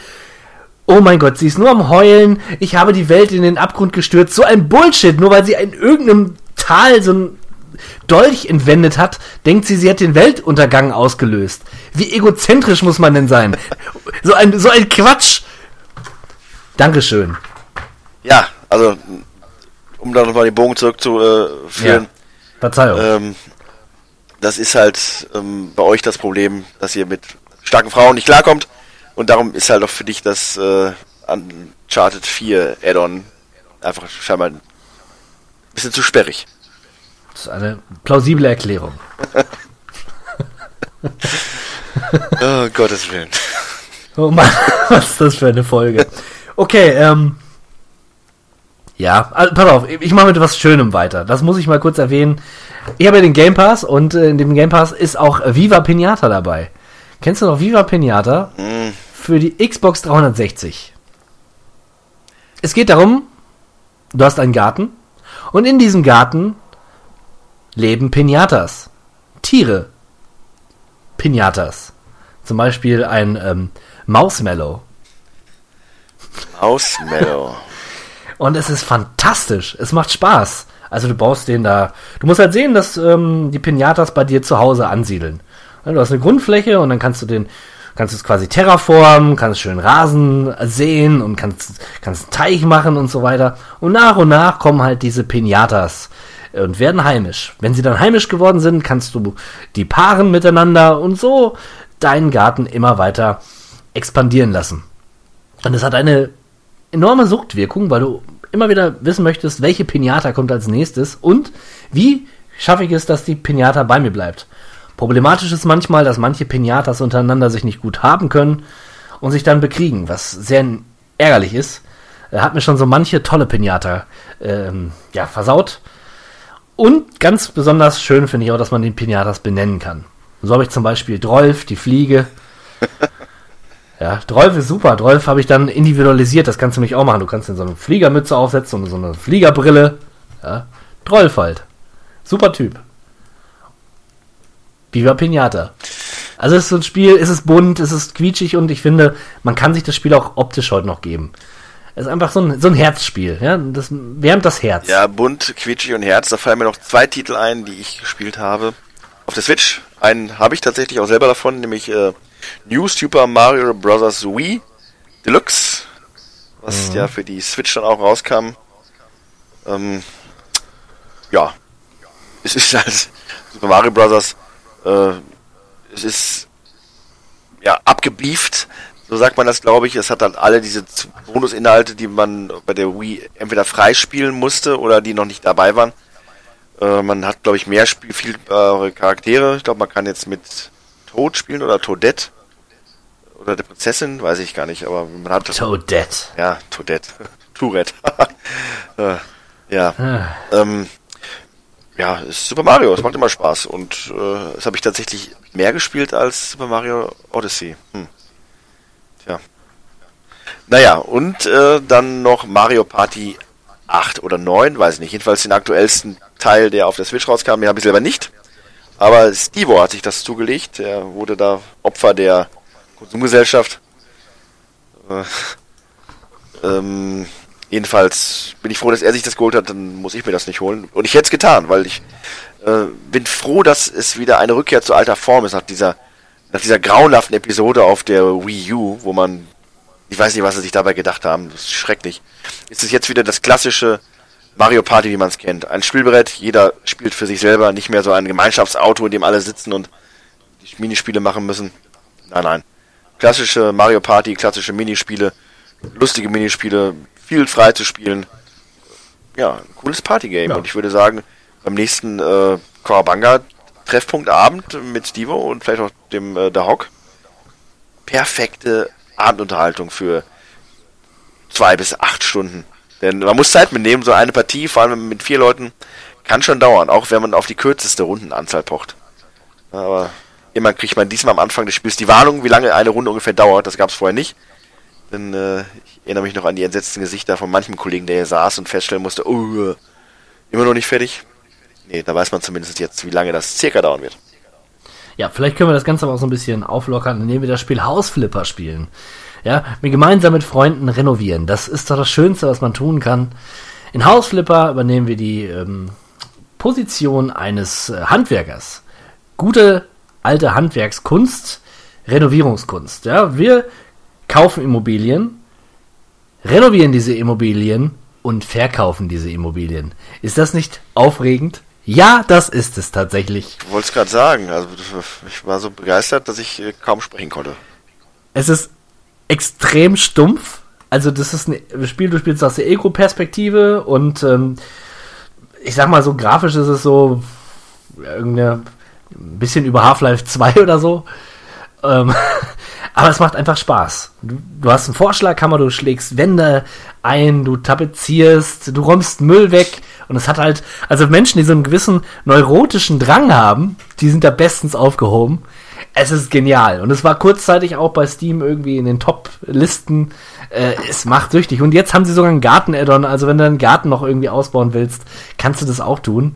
Oh mein Gott, sie ist nur am Heulen. Ich habe die Welt in den Abgrund gestürzt. So ein Bullshit. Nur weil sie in irgendeinem Tal so ein Dolch entwendet hat, denkt sie, sie hat den Weltuntergang ausgelöst. Wie egozentrisch muss man denn sein? So ein, so ein Quatsch. Dankeschön. Ja, also, um da nochmal den Bogen zurückzuführen. Ja. Verzeihung. Ähm, das ist halt ähm, bei euch das Problem, dass ihr mit starken Frauen nicht klarkommt. Und darum ist halt auch für dich das äh, Uncharted 4 Add-on einfach scheinbar ein bisschen zu sperrig. Das ist eine plausible Erklärung. oh, Gottes Willen. Oh Mann, was ist das für eine Folge? Okay, ähm. Ja, also, pass auf, ich mache mit was Schönem weiter. Das muss ich mal kurz erwähnen. Ich habe ja den Game Pass und äh, in dem Game Pass ist auch Viva Pinata dabei. Kennst du noch Viva Pinata? Hm, Für die Xbox 360. Es geht darum, du hast einen Garten und in diesem Garten leben Pinatas. Tiere. Pinatas. Zum Beispiel ein ähm, Mausmellow. Mausmellow. Und es ist fantastisch. Es macht Spaß. Also du baust den da. Du musst halt sehen, dass ähm, die Pinatas bei dir zu Hause ansiedeln. Du hast eine Grundfläche und dann kannst du den, kannst es quasi terraformen, kannst schön Rasen sehen und kannst, kannst einen Teich machen und so weiter. Und nach und nach kommen halt diese Pinatas und werden heimisch. Wenn sie dann heimisch geworden sind, kannst du die paaren miteinander und so deinen Garten immer weiter expandieren lassen. Und es hat eine enorme Suchtwirkung, weil du immer wieder wissen möchtest, welche Pinata kommt als nächstes und wie schaffe ich es, dass die Pinata bei mir bleibt. Problematisch ist manchmal, dass manche Pinatas untereinander sich nicht gut haben können und sich dann bekriegen, was sehr ärgerlich ist. Er hat mir schon so manche tolle Pinata ähm, ja, versaut. Und ganz besonders schön finde ich auch, dass man den Pinatas benennen kann. So habe ich zum Beispiel Drolf, die Fliege. Ja, Drolf ist super. Drolf habe ich dann individualisiert. Das kannst du mich auch machen. Du kannst dir so eine Fliegermütze aufsetzen und so eine Fliegerbrille. Ja, Drolf halt. Super Typ. Viva Pinata. Also es ist so ein Spiel, es ist bunt, es ist quietschig und ich finde, man kann sich das Spiel auch optisch heute noch geben. Es ist einfach so ein, so ein Herzspiel. Ja? Das wärmt das Herz. Ja, bunt, quietschig und Herz. Da fallen mir noch zwei Titel ein, die ich gespielt habe. Auf der Switch. Einen habe ich tatsächlich auch selber davon, nämlich äh, New Super Mario Bros. Wii Deluxe. Was ja für die Switch dann auch rauskam. Ähm, ja. Es ist halt Super Mario Bros. Äh, es ist ja abgebieft, so sagt man das, glaube ich. Es hat halt alle diese Bonusinhalte, die man bei der Wii entweder freispielen musste oder die noch nicht dabei waren. Äh, man hat, glaube ich, mehr Spiel, viel äh, Charaktere. Ich glaube, man kann jetzt mit Toad spielen oder Toadette. Oder der Prinzessin, weiß ich gar nicht, aber man hat. Toadette. Ja, Toadette. Tourette. äh, ja. Ähm, ja, ist Super Mario, es macht immer Spaß. Und äh, das habe ich tatsächlich mehr gespielt als Super Mario Odyssey. Hm. Tja. Naja, und äh, dann noch Mario Party 8 oder 9, weiß ich nicht. Jedenfalls den aktuellsten Teil, der auf der Switch rauskam, den habe ich selber nicht. Aber Stevo hat sich das zugelegt. Er wurde da Opfer der Konsumgesellschaft. Äh, ähm, jedenfalls bin ich froh, dass er sich das geholt hat, dann muss ich mir das nicht holen. Und ich hätte es getan, weil ich äh, bin froh, dass es wieder eine Rückkehr zu alter Form ist nach dieser, nach dieser grauenhaften Episode auf der Wii U, wo man, ich weiß nicht, was sie sich dabei gedacht haben, das ist schrecklich. Ist es jetzt wieder das klassische Mario Party, wie man es kennt. Ein Spielbrett, jeder spielt für sich selber, nicht mehr so ein Gemeinschaftsauto, in dem alle sitzen und die Minispiele machen müssen. Nein, nein. Klassische Mario Party, klassische Minispiele, lustige Minispiele, viel frei zu spielen. Ja, ein cooles Partygame. Ja. Und ich würde sagen, beim nächsten äh, Kawabanga Treffpunkt Abend mit Stevo und vielleicht auch dem äh, Dahok. Perfekte Abendunterhaltung für zwei bis acht Stunden. Denn man muss Zeit mitnehmen, so eine Partie, vor allem mit vier Leuten, kann schon dauern, auch wenn man auf die kürzeste Rundenanzahl pocht. Aber immer kriegt man diesmal am Anfang des Spiels die Warnung, wie lange eine Runde ungefähr dauert. Das gab es vorher nicht. Denn äh, ich erinnere mich noch an die entsetzten Gesichter von manchem Kollegen, der hier saß und feststellen musste, oh, immer noch nicht fertig. Nee, da weiß man zumindest jetzt, wie lange das circa dauern wird. Ja, vielleicht können wir das Ganze aber auch so ein bisschen auflockern, indem wir das Spiel Hausflipper spielen. Ja, wir gemeinsam mit Freunden renovieren. Das ist doch das Schönste, was man tun kann. In Hausflipper übernehmen wir die ähm, Position eines äh, Handwerkers. Gute alte Handwerkskunst, Renovierungskunst. Ja, wir kaufen Immobilien, renovieren diese Immobilien und verkaufen diese Immobilien. Ist das nicht aufregend? Ja, das ist es tatsächlich. Ich wollte es gerade sagen. Also ich war so begeistert, dass ich äh, kaum sprechen konnte. Es ist extrem stumpf. Also das ist ein Spiel, du spielst aus der Ego-Perspektive und ähm, ich sag mal so, grafisch ist es so irgendeine ein bisschen über Half-Life 2 oder so. Ähm, aber es macht einfach Spaß. Du, du, hast einen Vorschlaghammer, du schlägst Wände ein, du tapezierst, du räumst Müll weg. Und es hat halt, also Menschen, die so einen gewissen neurotischen Drang haben, die sind da bestens aufgehoben. Es ist genial. Und es war kurzzeitig auch bei Steam irgendwie in den Top-Listen. Äh, es macht süchtig. Und jetzt haben sie sogar einen Garten-Add-on. Also wenn du einen Garten noch irgendwie ausbauen willst, kannst du das auch tun.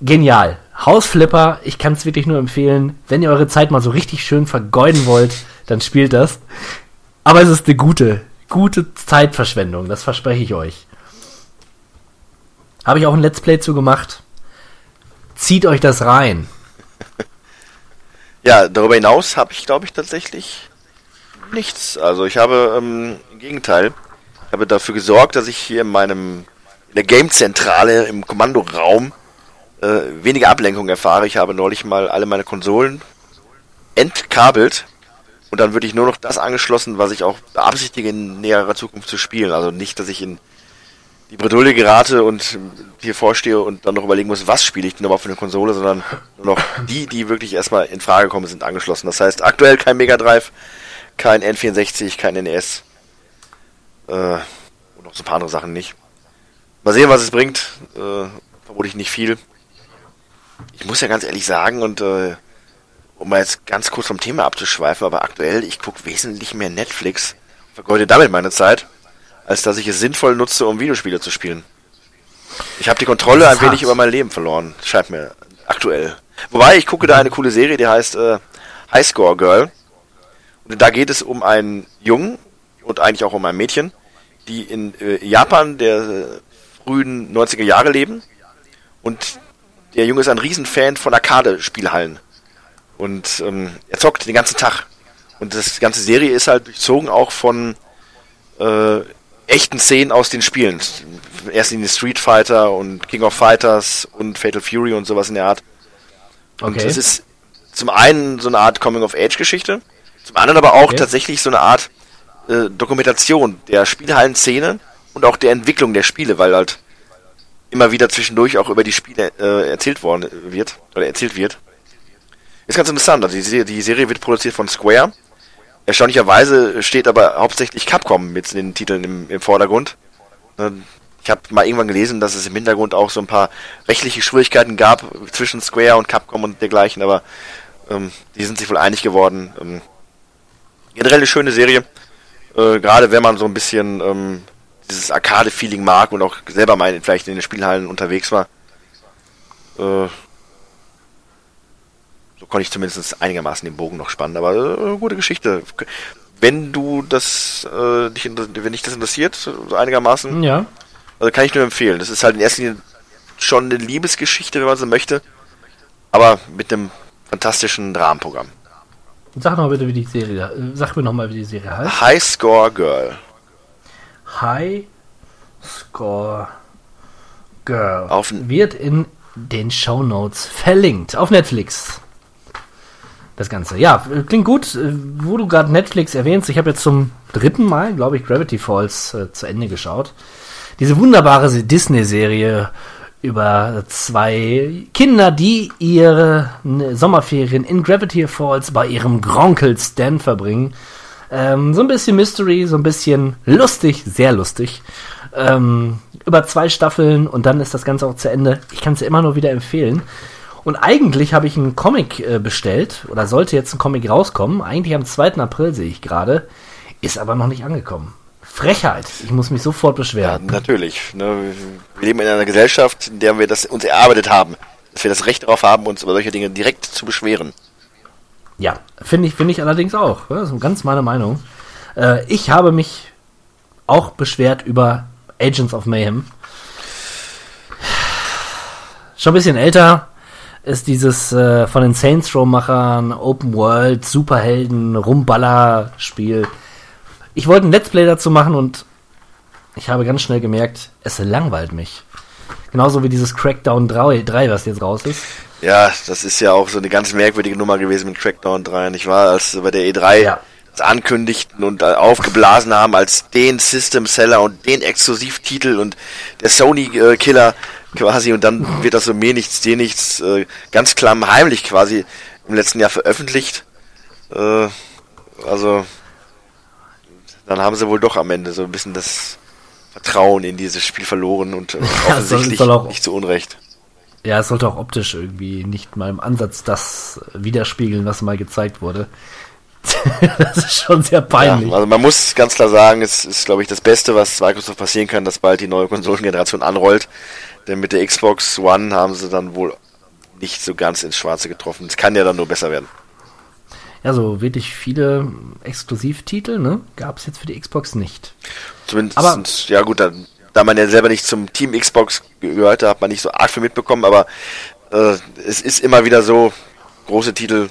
Genial. Hausflipper, ich kann es wirklich nur empfehlen. Wenn ihr eure Zeit mal so richtig schön vergeuden wollt, dann spielt das. Aber es ist eine gute, gute Zeitverschwendung. Das verspreche ich euch. Habe ich auch ein Let's Play zu gemacht. Zieht euch das rein. Ja, darüber hinaus habe ich, glaube ich, tatsächlich nichts. Also ich habe ähm, im Gegenteil, ich habe dafür gesorgt, dass ich hier in meinem in der Game-Zentrale im Kommandoraum äh, weniger Ablenkung erfahre. Ich habe neulich mal alle meine Konsolen entkabelt und dann würde ich nur noch das angeschlossen, was ich auch beabsichtige in näherer Zukunft zu spielen. Also nicht, dass ich in die Bredouille gerate und hier vorstehe und dann noch überlegen muss, was spiele ich denn nochmal für eine Konsole, sondern nur noch die, die wirklich erstmal in Frage kommen, sind angeschlossen. Das heißt, aktuell kein Mega Drive, kein N64, kein NES äh, und noch so ein paar andere Sachen nicht. Mal sehen, was es bringt. Äh, vermutlich nicht viel. Ich muss ja ganz ehrlich sagen, und äh, um mal jetzt ganz kurz vom Thema abzuschweifen, aber aktuell, ich gucke wesentlich mehr Netflix, vergeude damit meine Zeit als dass ich es sinnvoll nutze, um Videospiele zu spielen. Ich habe die Kontrolle ein wenig über mein Leben verloren, scheint mir aktuell. Wobei, ich gucke da eine coole Serie, die heißt äh, Highscore Girl. Und da geht es um einen Jungen und eigentlich auch um ein Mädchen, die in äh, Japan der äh, frühen 90er Jahre leben. Und der Junge ist ein Riesenfan von Arcade-Spielhallen. Und ähm, er zockt den ganzen Tag. Und das ganze Serie ist halt durchzogen auch von äh, echten Szenen aus den Spielen. Erst in die Street Fighter und King of Fighters und Fatal Fury und sowas in der Art. Und okay. das ist zum einen so eine Art Coming-of-Age-Geschichte, zum anderen aber auch okay. tatsächlich so eine Art äh, Dokumentation der Spielhallen-Szene und auch der Entwicklung der Spiele, weil halt immer wieder zwischendurch auch über die Spiele äh, erzählt worden wird, oder erzählt wird. Ist ganz interessant. Also die, die Serie wird produziert von Square Erstaunlicherweise steht aber hauptsächlich Capcom mit den Titeln im, im Vordergrund. Ne, ich habe mal irgendwann gelesen, dass es im Hintergrund auch so ein paar rechtliche Schwierigkeiten gab zwischen Square und Capcom und dergleichen, aber ähm, die sind sich wohl einig geworden. Ähm, generell eine schöne Serie, äh, gerade wenn man so ein bisschen ähm, dieses Arcade-Feeling mag und auch selber mal vielleicht in den Spielhallen unterwegs war. Äh, konnte ich zumindest einigermaßen den Bogen noch spannen, aber äh, gute Geschichte. Wenn du das, äh, dich, wenn dich das interessiert, so einigermaßen, ja. also kann ich nur empfehlen. Das ist halt in erster Linie schon eine Liebesgeschichte, wenn man so möchte, aber mit einem fantastischen Rahmenprogramm. Sag noch bitte, wie die Serie, äh, sag mir noch mal, wie die Serie heißt. High Score Girl. High Score Girl. Auf wird in den Show Notes verlinkt auf Netflix das Ganze. Ja, klingt gut. Wo du gerade Netflix erwähnst, ich habe jetzt zum dritten Mal, glaube ich, Gravity Falls äh, zu Ende geschaut. Diese wunderbare Disney-Serie über zwei Kinder, die ihre Sommerferien in Gravity Falls bei ihrem Gronkel Stan verbringen. Ähm, so ein bisschen Mystery, so ein bisschen lustig, sehr lustig. Ähm, über zwei Staffeln und dann ist das Ganze auch zu Ende. Ich kann es immer nur wieder empfehlen. Und eigentlich habe ich einen Comic äh, bestellt, oder sollte jetzt ein Comic rauskommen. Eigentlich am 2. April sehe ich gerade. Ist aber noch nicht angekommen. Frechheit. Ich muss mich sofort beschweren. Ja, natürlich. Ne? Wir leben in einer Gesellschaft, in der wir das uns erarbeitet haben. Dass wir das Recht darauf haben, uns über solche Dinge direkt zu beschweren. Ja, finde ich, finde ich allerdings auch. Das ist ganz meine Meinung. Äh, ich habe mich auch beschwert über Agents of Mayhem. Schon ein bisschen älter ist dieses äh, von den Saints Row Machern Open World Superhelden Rumballer Spiel. Ich wollte ein Let's Play dazu machen und ich habe ganz schnell gemerkt, es langweilt mich. Genauso wie dieses Crackdown 3, 3 was jetzt raus ist. Ja, das ist ja auch so eine ganz merkwürdige Nummer gewesen mit Crackdown 3, nicht wahr? Als bei der E3 Ja. das ankündigten und äh, aufgeblasen haben als den System Seller und den Exklusivtitel und der Sony äh, Killer quasi und dann wird das so mir nichts, dir nichts, äh, ganz klamm heimlich quasi im letzten Jahr veröffentlicht. Äh, also dann haben sie wohl doch am Ende so ein bisschen das Vertrauen in dieses Spiel verloren und äh, soll- offensichtlich soll auch- nicht zu Unrecht. Ja, es sollte auch optisch irgendwie nicht mal im Ansatz das widerspiegeln, was mal gezeigt wurde. das ist schon sehr peinlich. Ja, also man muss ganz klar sagen, es ist, glaube ich, das Beste, was Microsoft passieren kann, dass bald die neue Konsolengeneration anrollt. Denn mit der Xbox One haben sie dann wohl nicht so ganz ins Schwarze getroffen. Es kann ja dann nur besser werden. Ja, so wirklich viele Exklusivtitel, ne? Gab es jetzt für die Xbox nicht. Zumindest, Aber- ja gut, da, da man ja selber nicht zum Team Xbox gehörte, hat man nicht so arg viel mitbekommen, aber äh, es ist immer wieder so, große Titel,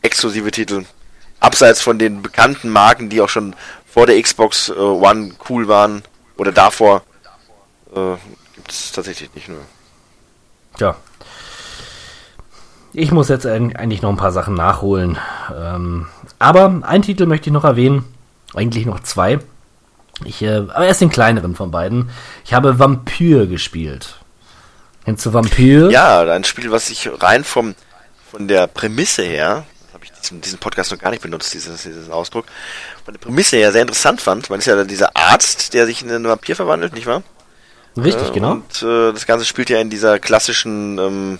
exklusive Titel, abseits von den bekannten Marken, die auch schon vor der Xbox äh, One cool waren oder davor, äh, gibt es tatsächlich nicht nur. Tja. Ich muss jetzt eig- eigentlich noch ein paar Sachen nachholen. Ähm, aber einen Titel möchte ich noch erwähnen. Eigentlich noch zwei. Ich, äh, aber erst den kleineren von beiden. Ich habe Vampyr gespielt. Kennst du Vampyr? Ja, ein Spiel, was ich rein vom von der Prämisse her, habe ich diesen, diesen Podcast noch gar nicht benutzt, dieses, diesen Ausdruck, von der Prämisse her sehr interessant fand. Man ist ja dieser Arzt, der sich in einen Vampir verwandelt, nicht wahr? Richtig, Äh, genau. Und äh, das Ganze spielt ja in dieser klassischen, ähm,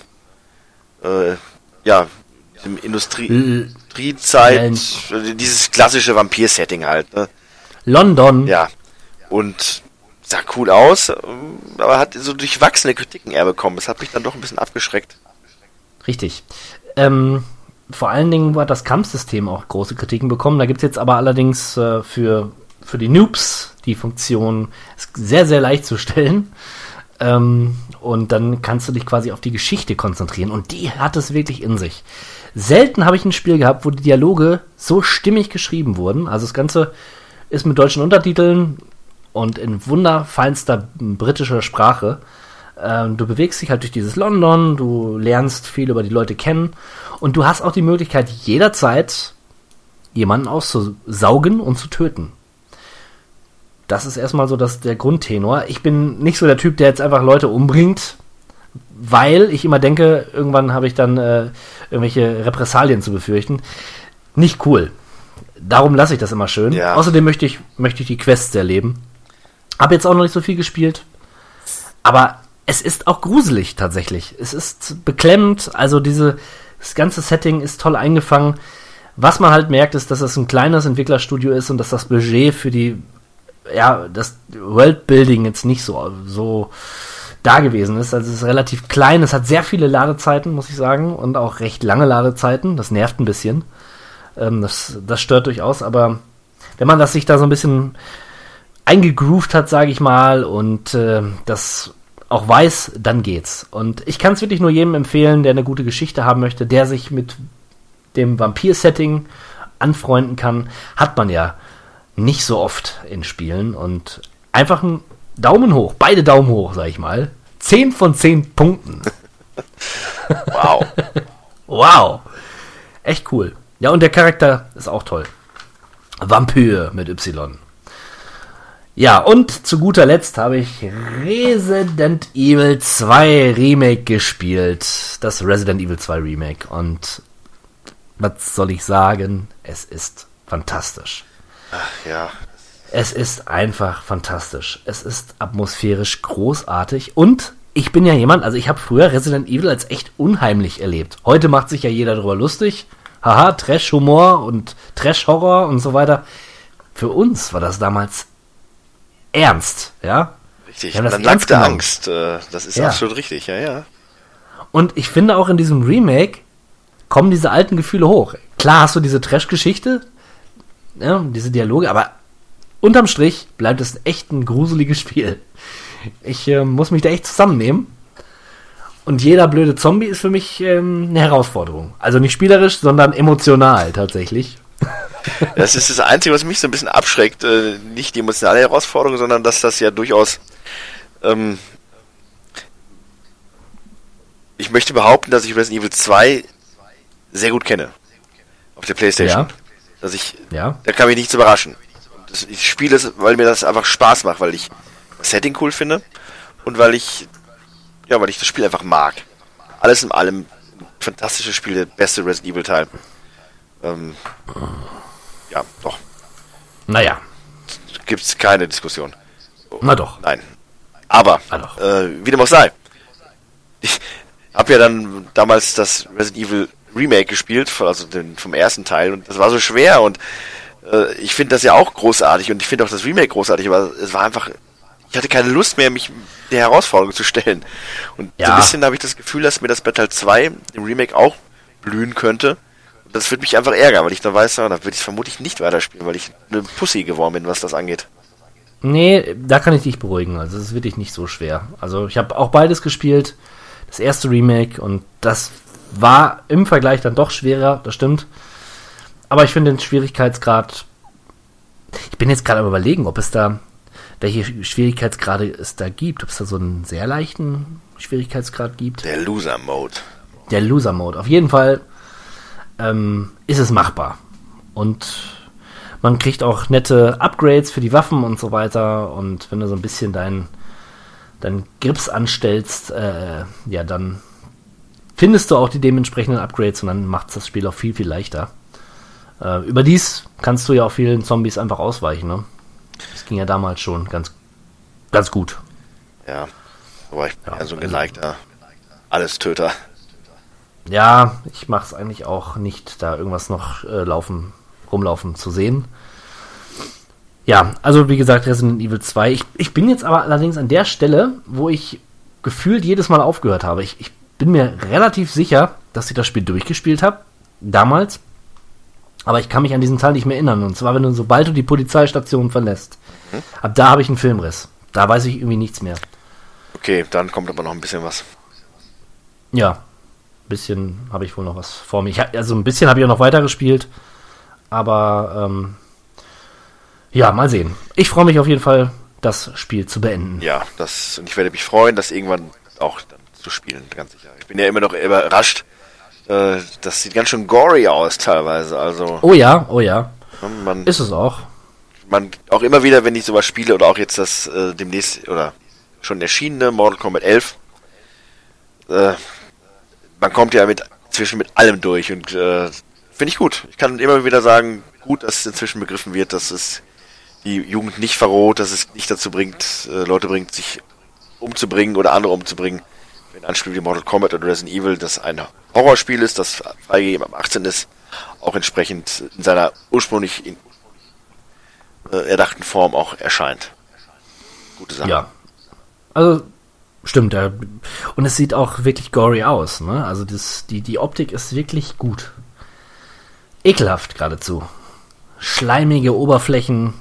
äh, ja, diesem Industrie, L Industriezeit, äh, dieses klassische Vampir-Setting halt. Ne? London. Ja. Und sah cool aus, ähm, aber hat so durchwachsene Kritiken eher bekommen. Das hat mich dann doch ein bisschen abgeschreckt. Richtig. Ähm, vor allen Dingen hat das Kampfsystem auch große Kritiken bekommen. Da gibt es jetzt aber allerdings äh, für, für die Noobs die Funktion, ist sehr, sehr leicht zu stellen. Ähm, und dann kannst du dich quasi auf die Geschichte konzentrieren. Und die hat es wirklich in sich. Selten habe ich ein Spiel gehabt, wo die Dialoge so stimmig geschrieben wurden. Also das Ganze ist mit deutschen Untertiteln und in wunderfeinster britischer Sprache. Ähm, du bewegst dich halt durch dieses London, du lernst viel über die Leute kennen und du hast auch die Möglichkeit, jederzeit jemanden auszusaugen und zu töten. Das ist erstmal so das, der Grundtenor. Ich bin nicht so der Typ, der jetzt einfach Leute umbringt, weil ich immer denke, irgendwann habe ich dann äh, irgendwelche Repressalien zu befürchten. Nicht cool. Darum lasse ich das immer schön. Ja. Außerdem möchte ich, möchte ich die Quests erleben. Hab jetzt auch noch nicht so viel gespielt. Aber es ist auch gruselig tatsächlich. Es ist beklemmend. Also diese, das ganze Setting ist toll eingefangen. Was man halt merkt, ist, dass es ein kleines Entwicklerstudio ist und dass das Budget für die, ja, das Worldbuilding jetzt nicht so, so da gewesen ist. Also es ist relativ klein. Es hat sehr viele Ladezeiten, muss ich sagen, und auch recht lange Ladezeiten. Das nervt ein bisschen. Ähm, das, das stört durchaus, aber wenn man das sich da so ein bisschen eingegroovt hat, sage ich mal, und äh, das auch weiß, dann geht's. Und ich kann es wirklich nur jedem empfehlen, der eine gute Geschichte haben möchte, der sich mit dem Vampir-Setting anfreunden kann. Hat man ja nicht so oft in Spielen. Und einfach ein Daumen hoch, beide Daumen hoch, sag ich mal. 10 von 10 Punkten. Wow. Wow. Echt cool. Ja, und der Charakter ist auch toll. Vampir mit Y. Ja, und zu guter Letzt habe ich Resident Evil 2 Remake gespielt. Das Resident Evil 2 Remake. Und was soll ich sagen? Es ist fantastisch. Ja. Es ist einfach fantastisch. Es ist atmosphärisch großartig und ich bin ja jemand, also ich habe früher Resident Evil als echt unheimlich erlebt. Heute macht sich ja jeder darüber lustig. Haha, Trash-Humor und Trash-Horror und so weiter. Für uns war das damals ernst, ja. Richtig. Dann nackte genommen. Angst. Äh, das ist Ja. absolut richtig, ja, ja. Und ich finde auch in diesem Remake kommen diese alten Gefühle hoch. klar hast du diese Trash-Geschichte, ja, diese Dialoge, aber unterm Strich bleibt es echt ein gruseliges Spiel. Ich äh, muss mich da echt zusammennehmen. Und jeder blöde Zombie ist für mich ähm, eine Herausforderung. Also nicht spielerisch, sondern emotional tatsächlich. Das ist das Einzige, was mich so ein bisschen abschreckt. Äh, nicht die emotionale Herausforderung, sondern dass das ja durchaus. Ähm, ich möchte behaupten, dass ich Resident Evil 2 sehr gut kenne. Auf der Playstation. Ja. Dass ich. Ja. Da kann mich nichts überraschen. Das, ich spiele es, weil mir das einfach Spaß macht, weil ich das Setting cool finde und weil ich. Ja, weil ich das Spiel einfach mag. Alles in allem fantastisches Spiel, der beste Resident Evil Teil. Ähm, ja, doch. Naja, Gibt es keine Diskussion. na doch. Nein. Aber, Ah, doch. äh, wie dem auch sei. Ich habe ja dann damals das Resident Evil Remake gespielt, also den, vom ersten Teil, und das war so schwer und äh, ich finde das ja auch großartig und ich finde auch das Remake großartig, aber es war einfach, ich hatte keine Lust mehr, mich der Herausforderung zu stellen. Und so Ja. ein bisschen habe ich das Gefühl, dass mir das Battle 2 im Remake auch blühen könnte. Und das würde mich einfach ärgern, weil ich dann weiß, ja, da würde ich vermutlich nicht weiterspielen, weil ich eine Pussy geworden bin, was das angeht. Nee, da kann ich dich beruhigen. Also, es ist wirklich nicht so schwer. Also, ich habe auch beides gespielt. Das erste Remake und das war im Vergleich dann doch schwerer, das stimmt. Aber ich finde den Schwierigkeitsgrad. Ich bin jetzt gerade am Überlegen, ob es da. Welche Schwierigkeitsgrade es da gibt. Ob es da so einen sehr leichten Schwierigkeitsgrad gibt. Der Loser-Mode. Der Loser-Mode. Auf jeden Fall ähm, ist es machbar. Und man kriegt auch nette Upgrades für die Waffen und so weiter. Und wenn du so ein bisschen dein, dein Grips anstellst, äh, ja, dann findest du auch die dementsprechenden Upgrades und dann macht das Spiel auch viel, viel leichter. Äh, überdies kannst du ja auch vielen Zombies einfach ausweichen. Ne? Das ging ja damals schon ganz, ganz gut. Ja. Aber ich bin Ja, ja, so ein also- geneigter Alles-Töter. Ja, ich mache es eigentlich auch nicht, da irgendwas noch äh, laufen, rumlaufen zu sehen. Ja, also wie gesagt, Resident Evil 2. Ich, ich bin jetzt aber allerdings an der Stelle, wo ich gefühlt jedes Mal aufgehört habe. Ich, ich bin mir relativ sicher, dass ich das Spiel durchgespielt habe, damals. Aber ich kann mich an diesen Teil nicht mehr erinnern. Und zwar, wenn du, sobald du die Polizeistation verlässt, ab da habe ich einen Filmriss. Da weiß ich irgendwie nichts mehr. Okay, dann kommt aber noch ein bisschen was. Ja, ein bisschen habe ich wohl noch was vor mir. Ich, also ein bisschen habe ich auch noch weitergespielt. Aber ähm, ja, mal sehen. Ich freue mich auf jeden Fall, das Spiel zu beenden. Ja, das, und ich werde mich freuen, das irgendwann auch zu spielen, ganz sicher. Ich bin ja immer noch überrascht. Äh, das sieht ganz schön gory aus teilweise. Also Oh ja, oh ja. man, Ist es auch. man auch immer wieder, wenn ich sowas spiele oder auch jetzt das äh, demnächst oder schon erschienene Mortal Kombat 11, äh, man kommt ja mit zwischen mit allem durch und äh, finde ich gut. Ich kann immer wieder sagen, gut, dass es inzwischen begriffen wird, dass es die Jugend nicht verroht, dass es nicht dazu bringt, äh, Leute bringt, sich umzubringen oder andere umzubringen. Wenn ein Spiel wie Mortal Kombat oder Resident Evil, das ein Horrorspiel ist, das freigegeben am 18 ist, auch entsprechend in seiner ursprünglich in, äh, erdachten Form auch erscheint. Gute Sache. Ja. Also, stimmt. Ja. Und es sieht auch wirklich gory aus. Ne? Also das, die, die Optik ist wirklich gut. Ekelhaft geradezu. Schleimige Oberflächen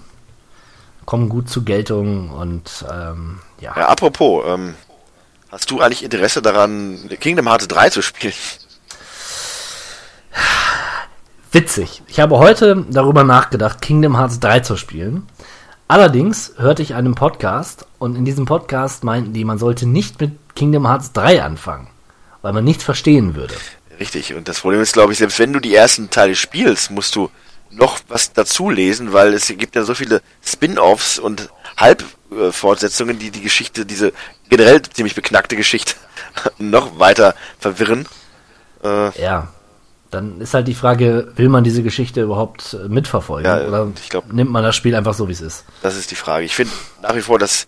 kommen gut zur Geltung und ähm, ja. Ja, apropos, ähm, hast du eigentlich Interesse daran, Kingdom Hearts 3 zu spielen? Witzig. Ich habe heute darüber nachgedacht, Kingdom Hearts 3 zu spielen. Allerdings hörte ich einen Podcast und in diesem Podcast meinten die, man sollte nicht mit Kingdom Hearts 3 anfangen, weil man nichts verstehen würde. Richtig, und das Problem ist, glaube ich, selbst wenn du die ersten Teile spielst, musst du noch was dazu lesen, weil es gibt ja so viele Spin-offs und Halbfortsetzungen, die die Geschichte, diese generell ziemlich beknackte Geschichte, noch weiter verwirren. Äh, Ja, dann ist halt die Frage, will man diese Geschichte überhaupt äh, mitverfolgen? Ja, oder ich glaub- nimmt man das Spiel einfach so, wie es ist? Das ist die Frage. Ich finde nach wie vor, dass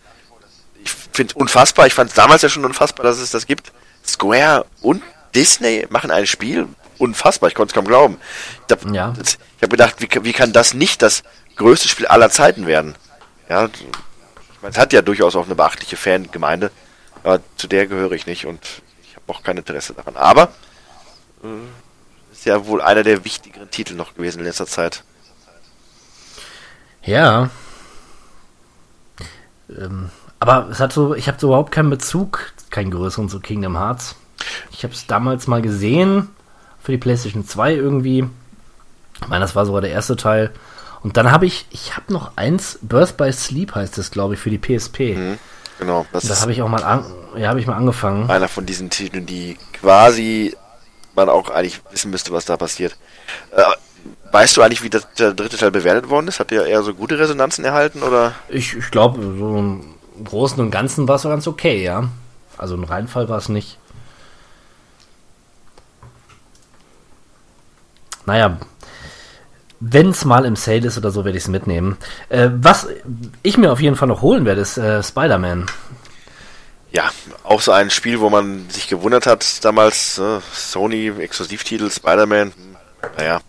ich finde unfassbar. Ich fand es damals ja schon unfassbar, dass es das gibt. Square und Disney machen ein Spiel. Unfassbar. Ich konnte es kaum glauben. Ich habe Ja. hab gedacht, wie, wie kann das nicht das größte Spiel aller Zeiten werden? Ja, ich meine, es hat ja durchaus auch eine beachtliche Fangemeinde, aber zu der gehöre ich nicht und ich habe auch kein Interesse daran. Aber äh, ist ja wohl einer der wichtigeren Titel noch gewesen in letzter Zeit. Ja. Ähm, aber es hat so, ich habe so überhaupt keinen Bezug, keinen größeren zu Kingdom Hearts. Ich habe es damals mal gesehen für die PlayStation 2 irgendwie. Ich meine, das war sogar der erste Teil. Und dann habe ich, ich habe noch eins, Birth by Sleep heißt es, glaube ich, für die PSP. Mhm, genau, das Da ist habe ich auch mal, an, ja, habe ich mal angefangen. einer von diesen Titeln, die quasi man auch eigentlich wissen müsste, was da passiert. Äh, weißt du eigentlich, wie das, der dritte Teil bewertet worden ist? Hat der eher so gute Resonanzen erhalten oder? Ich, ich glaube, so im Großen und Ganzen war es ganz okay, ja. Also ein Reinfall war es nicht. Naja, wenn es mal im Sale ist oder so, werde ich es mitnehmen. Äh, was ich mir auf jeden Fall noch holen werde, ist äh, Spider-Man. Ja, auch so ein Spiel, wo man sich gewundert hat damals, äh, Sony, Exklusivtitel, Spider-Man, naja,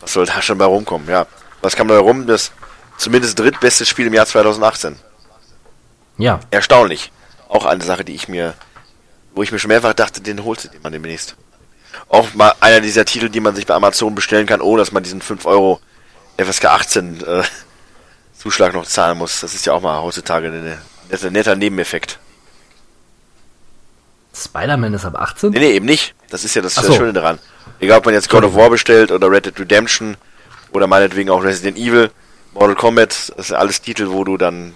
was soll da schon bei rumkommen? Ja, was kam da rum? Das zumindest drittbeste Spiel im Jahr 2018. Ja, Erstaunlich. Auch eine Sache, die ich mir, wo ich mir schon mehrfach dachte, den holst du dir mal demnächst. Auch mal einer dieser Titel, die man sich bei Amazon bestellen kann, ohne dass man diesen 5 Euro FSK 18 äh, Zuschlag noch zahlen muss. Das ist ja auch mal heutzutage ein netter, netter Nebeneffekt. Spider-Man ist ab 18. Nee, nee, eben nicht. Das ist ja das, Ach das so. Schöne daran. Egal, ob man jetzt God of War bestellt oder Red Dead Redemption oder meinetwegen auch Resident Evil, Mortal Kombat, das sind alles Titel, wo du dann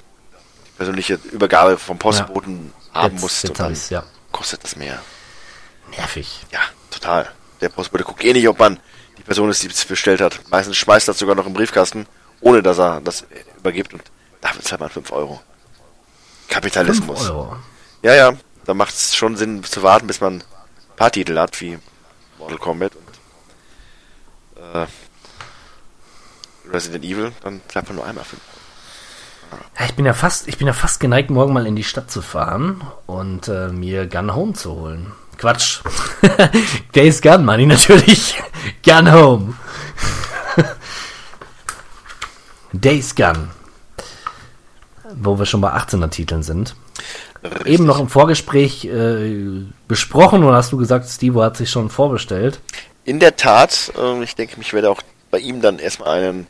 die persönliche Übergabe vom Postboten haben Jetzt- musst jetzt und dann ja. kostet das mehr. Nervig. Ja, total. Der Postbote guckt eh nicht, ob man die Person ist, die es bestellt hat. Meistens schmeißt er sogar noch im Briefkasten, ohne dass er das übergibt und dafür zahlt man 5 Euro. 5 Kapitalismus. Euro. Ja, ja, da macht es schon Sinn zu warten, bis man ein paar Titel hat, wie Mortal Kombat und äh, Resident Evil, dann zahlt man nur einmal 5 Ja, ich bin ja fast, ich bin ja fast geneigt, morgen mal in die Stadt zu fahren und äh, mir Gun Home zu holen. Quatsch. Days Gun, Money natürlich. Gun Home. Days Gun. Wo wir schon bei 18er Titeln sind. Eben noch im Vorgespräch äh, besprochen und hast du gesagt, Steve hat sich schon vorbestellt. In der Tat, äh, ich denke, ich werde auch bei ihm dann erstmal einen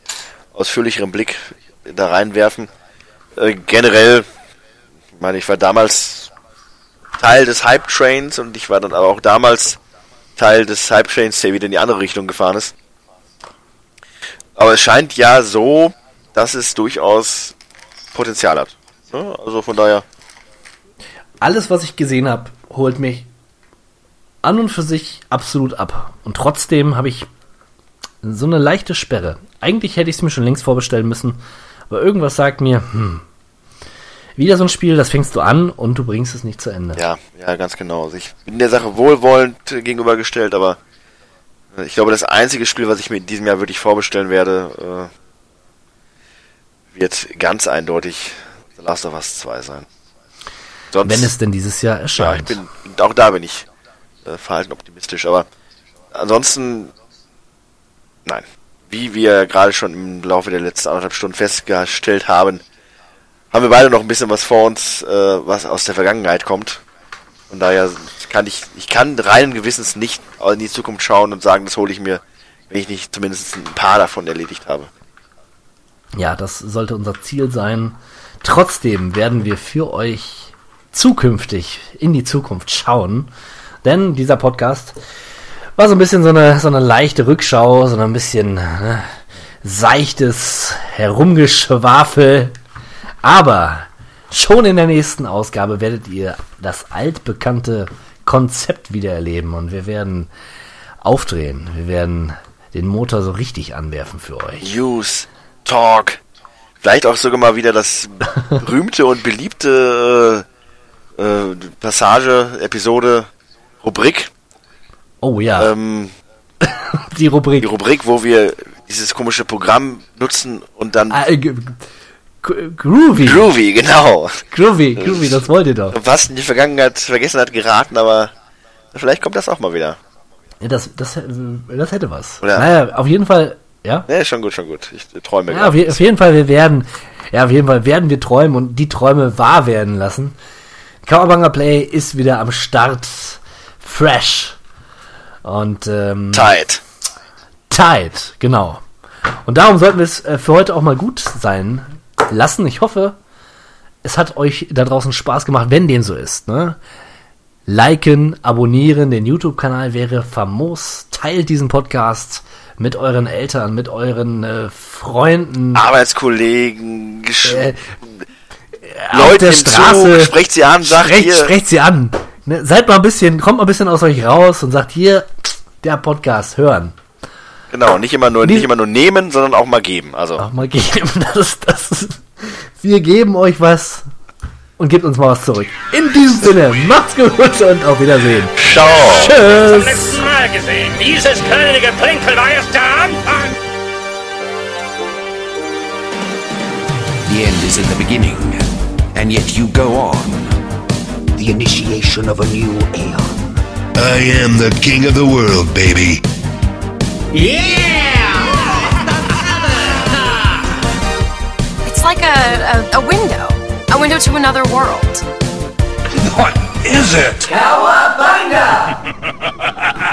ausführlicheren Blick da reinwerfen. Äh, generell, ich meine, ich war damals Teil des Hype Trains und ich war dann aber auch damals Teil des Hype Trains, der wieder in die andere Richtung gefahren ist. Aber es scheint ja so, dass es durchaus Potenzial hat. Ne? Also von daher, alles, was ich gesehen habe, holt mich an und für sich absolut ab. Und trotzdem habe ich so eine leichte Sperre. Eigentlich hätte ich es mir schon längst vorbestellen müssen, aber irgendwas sagt mir, hm, wieder so ein Spiel, das fängst du an und du bringst es nicht zu Ende. Ja, ja, ganz genau. Also ich bin der Sache wohlwollend gegenübergestellt, aber äh, ich glaube, das einzige Spiel, was ich mir in diesem Jahr wirklich vorbestellen werde, äh, wird ganz eindeutig The Last of Us 2 sein. Sonst, Wenn es denn dieses Jahr ja, ich erscheint. bin, auch da bin ich äh, verhalten optimistisch, aber ansonsten, nein. Wie wir gerade schon im Laufe der letzten anderthalb Stunden festgestellt haben, haben wir beide noch ein bisschen was vor uns, äh, was aus der Vergangenheit kommt. Von daher kann ich, ich kann reinen Gewissens nicht in die Zukunft schauen und sagen, das hole ich mir, wenn ich nicht zumindest ein paar davon erledigt habe. Ja, das sollte unser Ziel sein. Trotzdem werden wir für euch zukünftig in die Zukunft schauen. Denn dieser Podcast war so ein bisschen so eine, so eine leichte Rückschau, so ein bisschen ne, seichtes Herumgeschwafel. Aber schon in der nächsten Ausgabe werdet ihr das altbekannte Konzept wieder erleben und wir werden aufdrehen. Wir werden den Motor so richtig anwerfen für euch. News, Talk, vielleicht auch sogar mal wieder das berühmte und beliebte äh, äh, Passage, Episode, Rubrik. Oh ja, Ähm, die Rubrik. die Rubrik, wo wir dieses komische Programm nutzen und dann Ah, äh, groovy. Groovy, genau. groovy, Groovy, das wollt ihr doch. Was in die Vergangenheit vergessen hat geraten, aber vielleicht kommt das auch mal wieder. Ja, das, das, äh, das hätte was. Oder- Naja, auf jeden Fall, ja. Ne, schon gut, schon gut. Ich äh, träume Ja, gerade. auf, je- auf jeden Fall, wir werden, ja, auf jeden Fall werden wir träumen und die Träume wahr werden lassen. Kauerbanger Play ist wieder am Start. Fresh. Und, ähm, Tight. Tide, genau. Und darum sollten wir es äh, für heute auch mal gut sein lassen. Ich hoffe, es hat euch da draußen Spaß gemacht, wenn dem so ist. Ne? Liken, abonnieren, den YouTube-Kanal wäre famos. Teilt diesen Podcast mit euren Eltern, mit euren äh, Freunden, Arbeitskollegen, Gesch äh, Leute auf der Straße. Zug, sprecht sie an, sagt sprecht, hier. sprecht sie an. Ne? Seid mal ein bisschen, kommt mal ein bisschen aus euch raus und sagt hier, der Podcast hören. Genau, nicht immer nur, nicht immer nur nehmen, sondern auch mal geben. Also, Auch mal geben. Das ist, das ist, wir geben euch was und gebt uns mal was zurück. In diesem Sinne, macht's gut und auf Wiedersehen. ciao. Tschüss. letzten Mal gesehen. Dieses kleine Geplänkel war erst der Anfang. The end is in the beginning, and yet you go on. The initiation of a new aeon. I am the king of the world, baby. It's like a, a, a window. A window to another world. What is it? Cowabunga!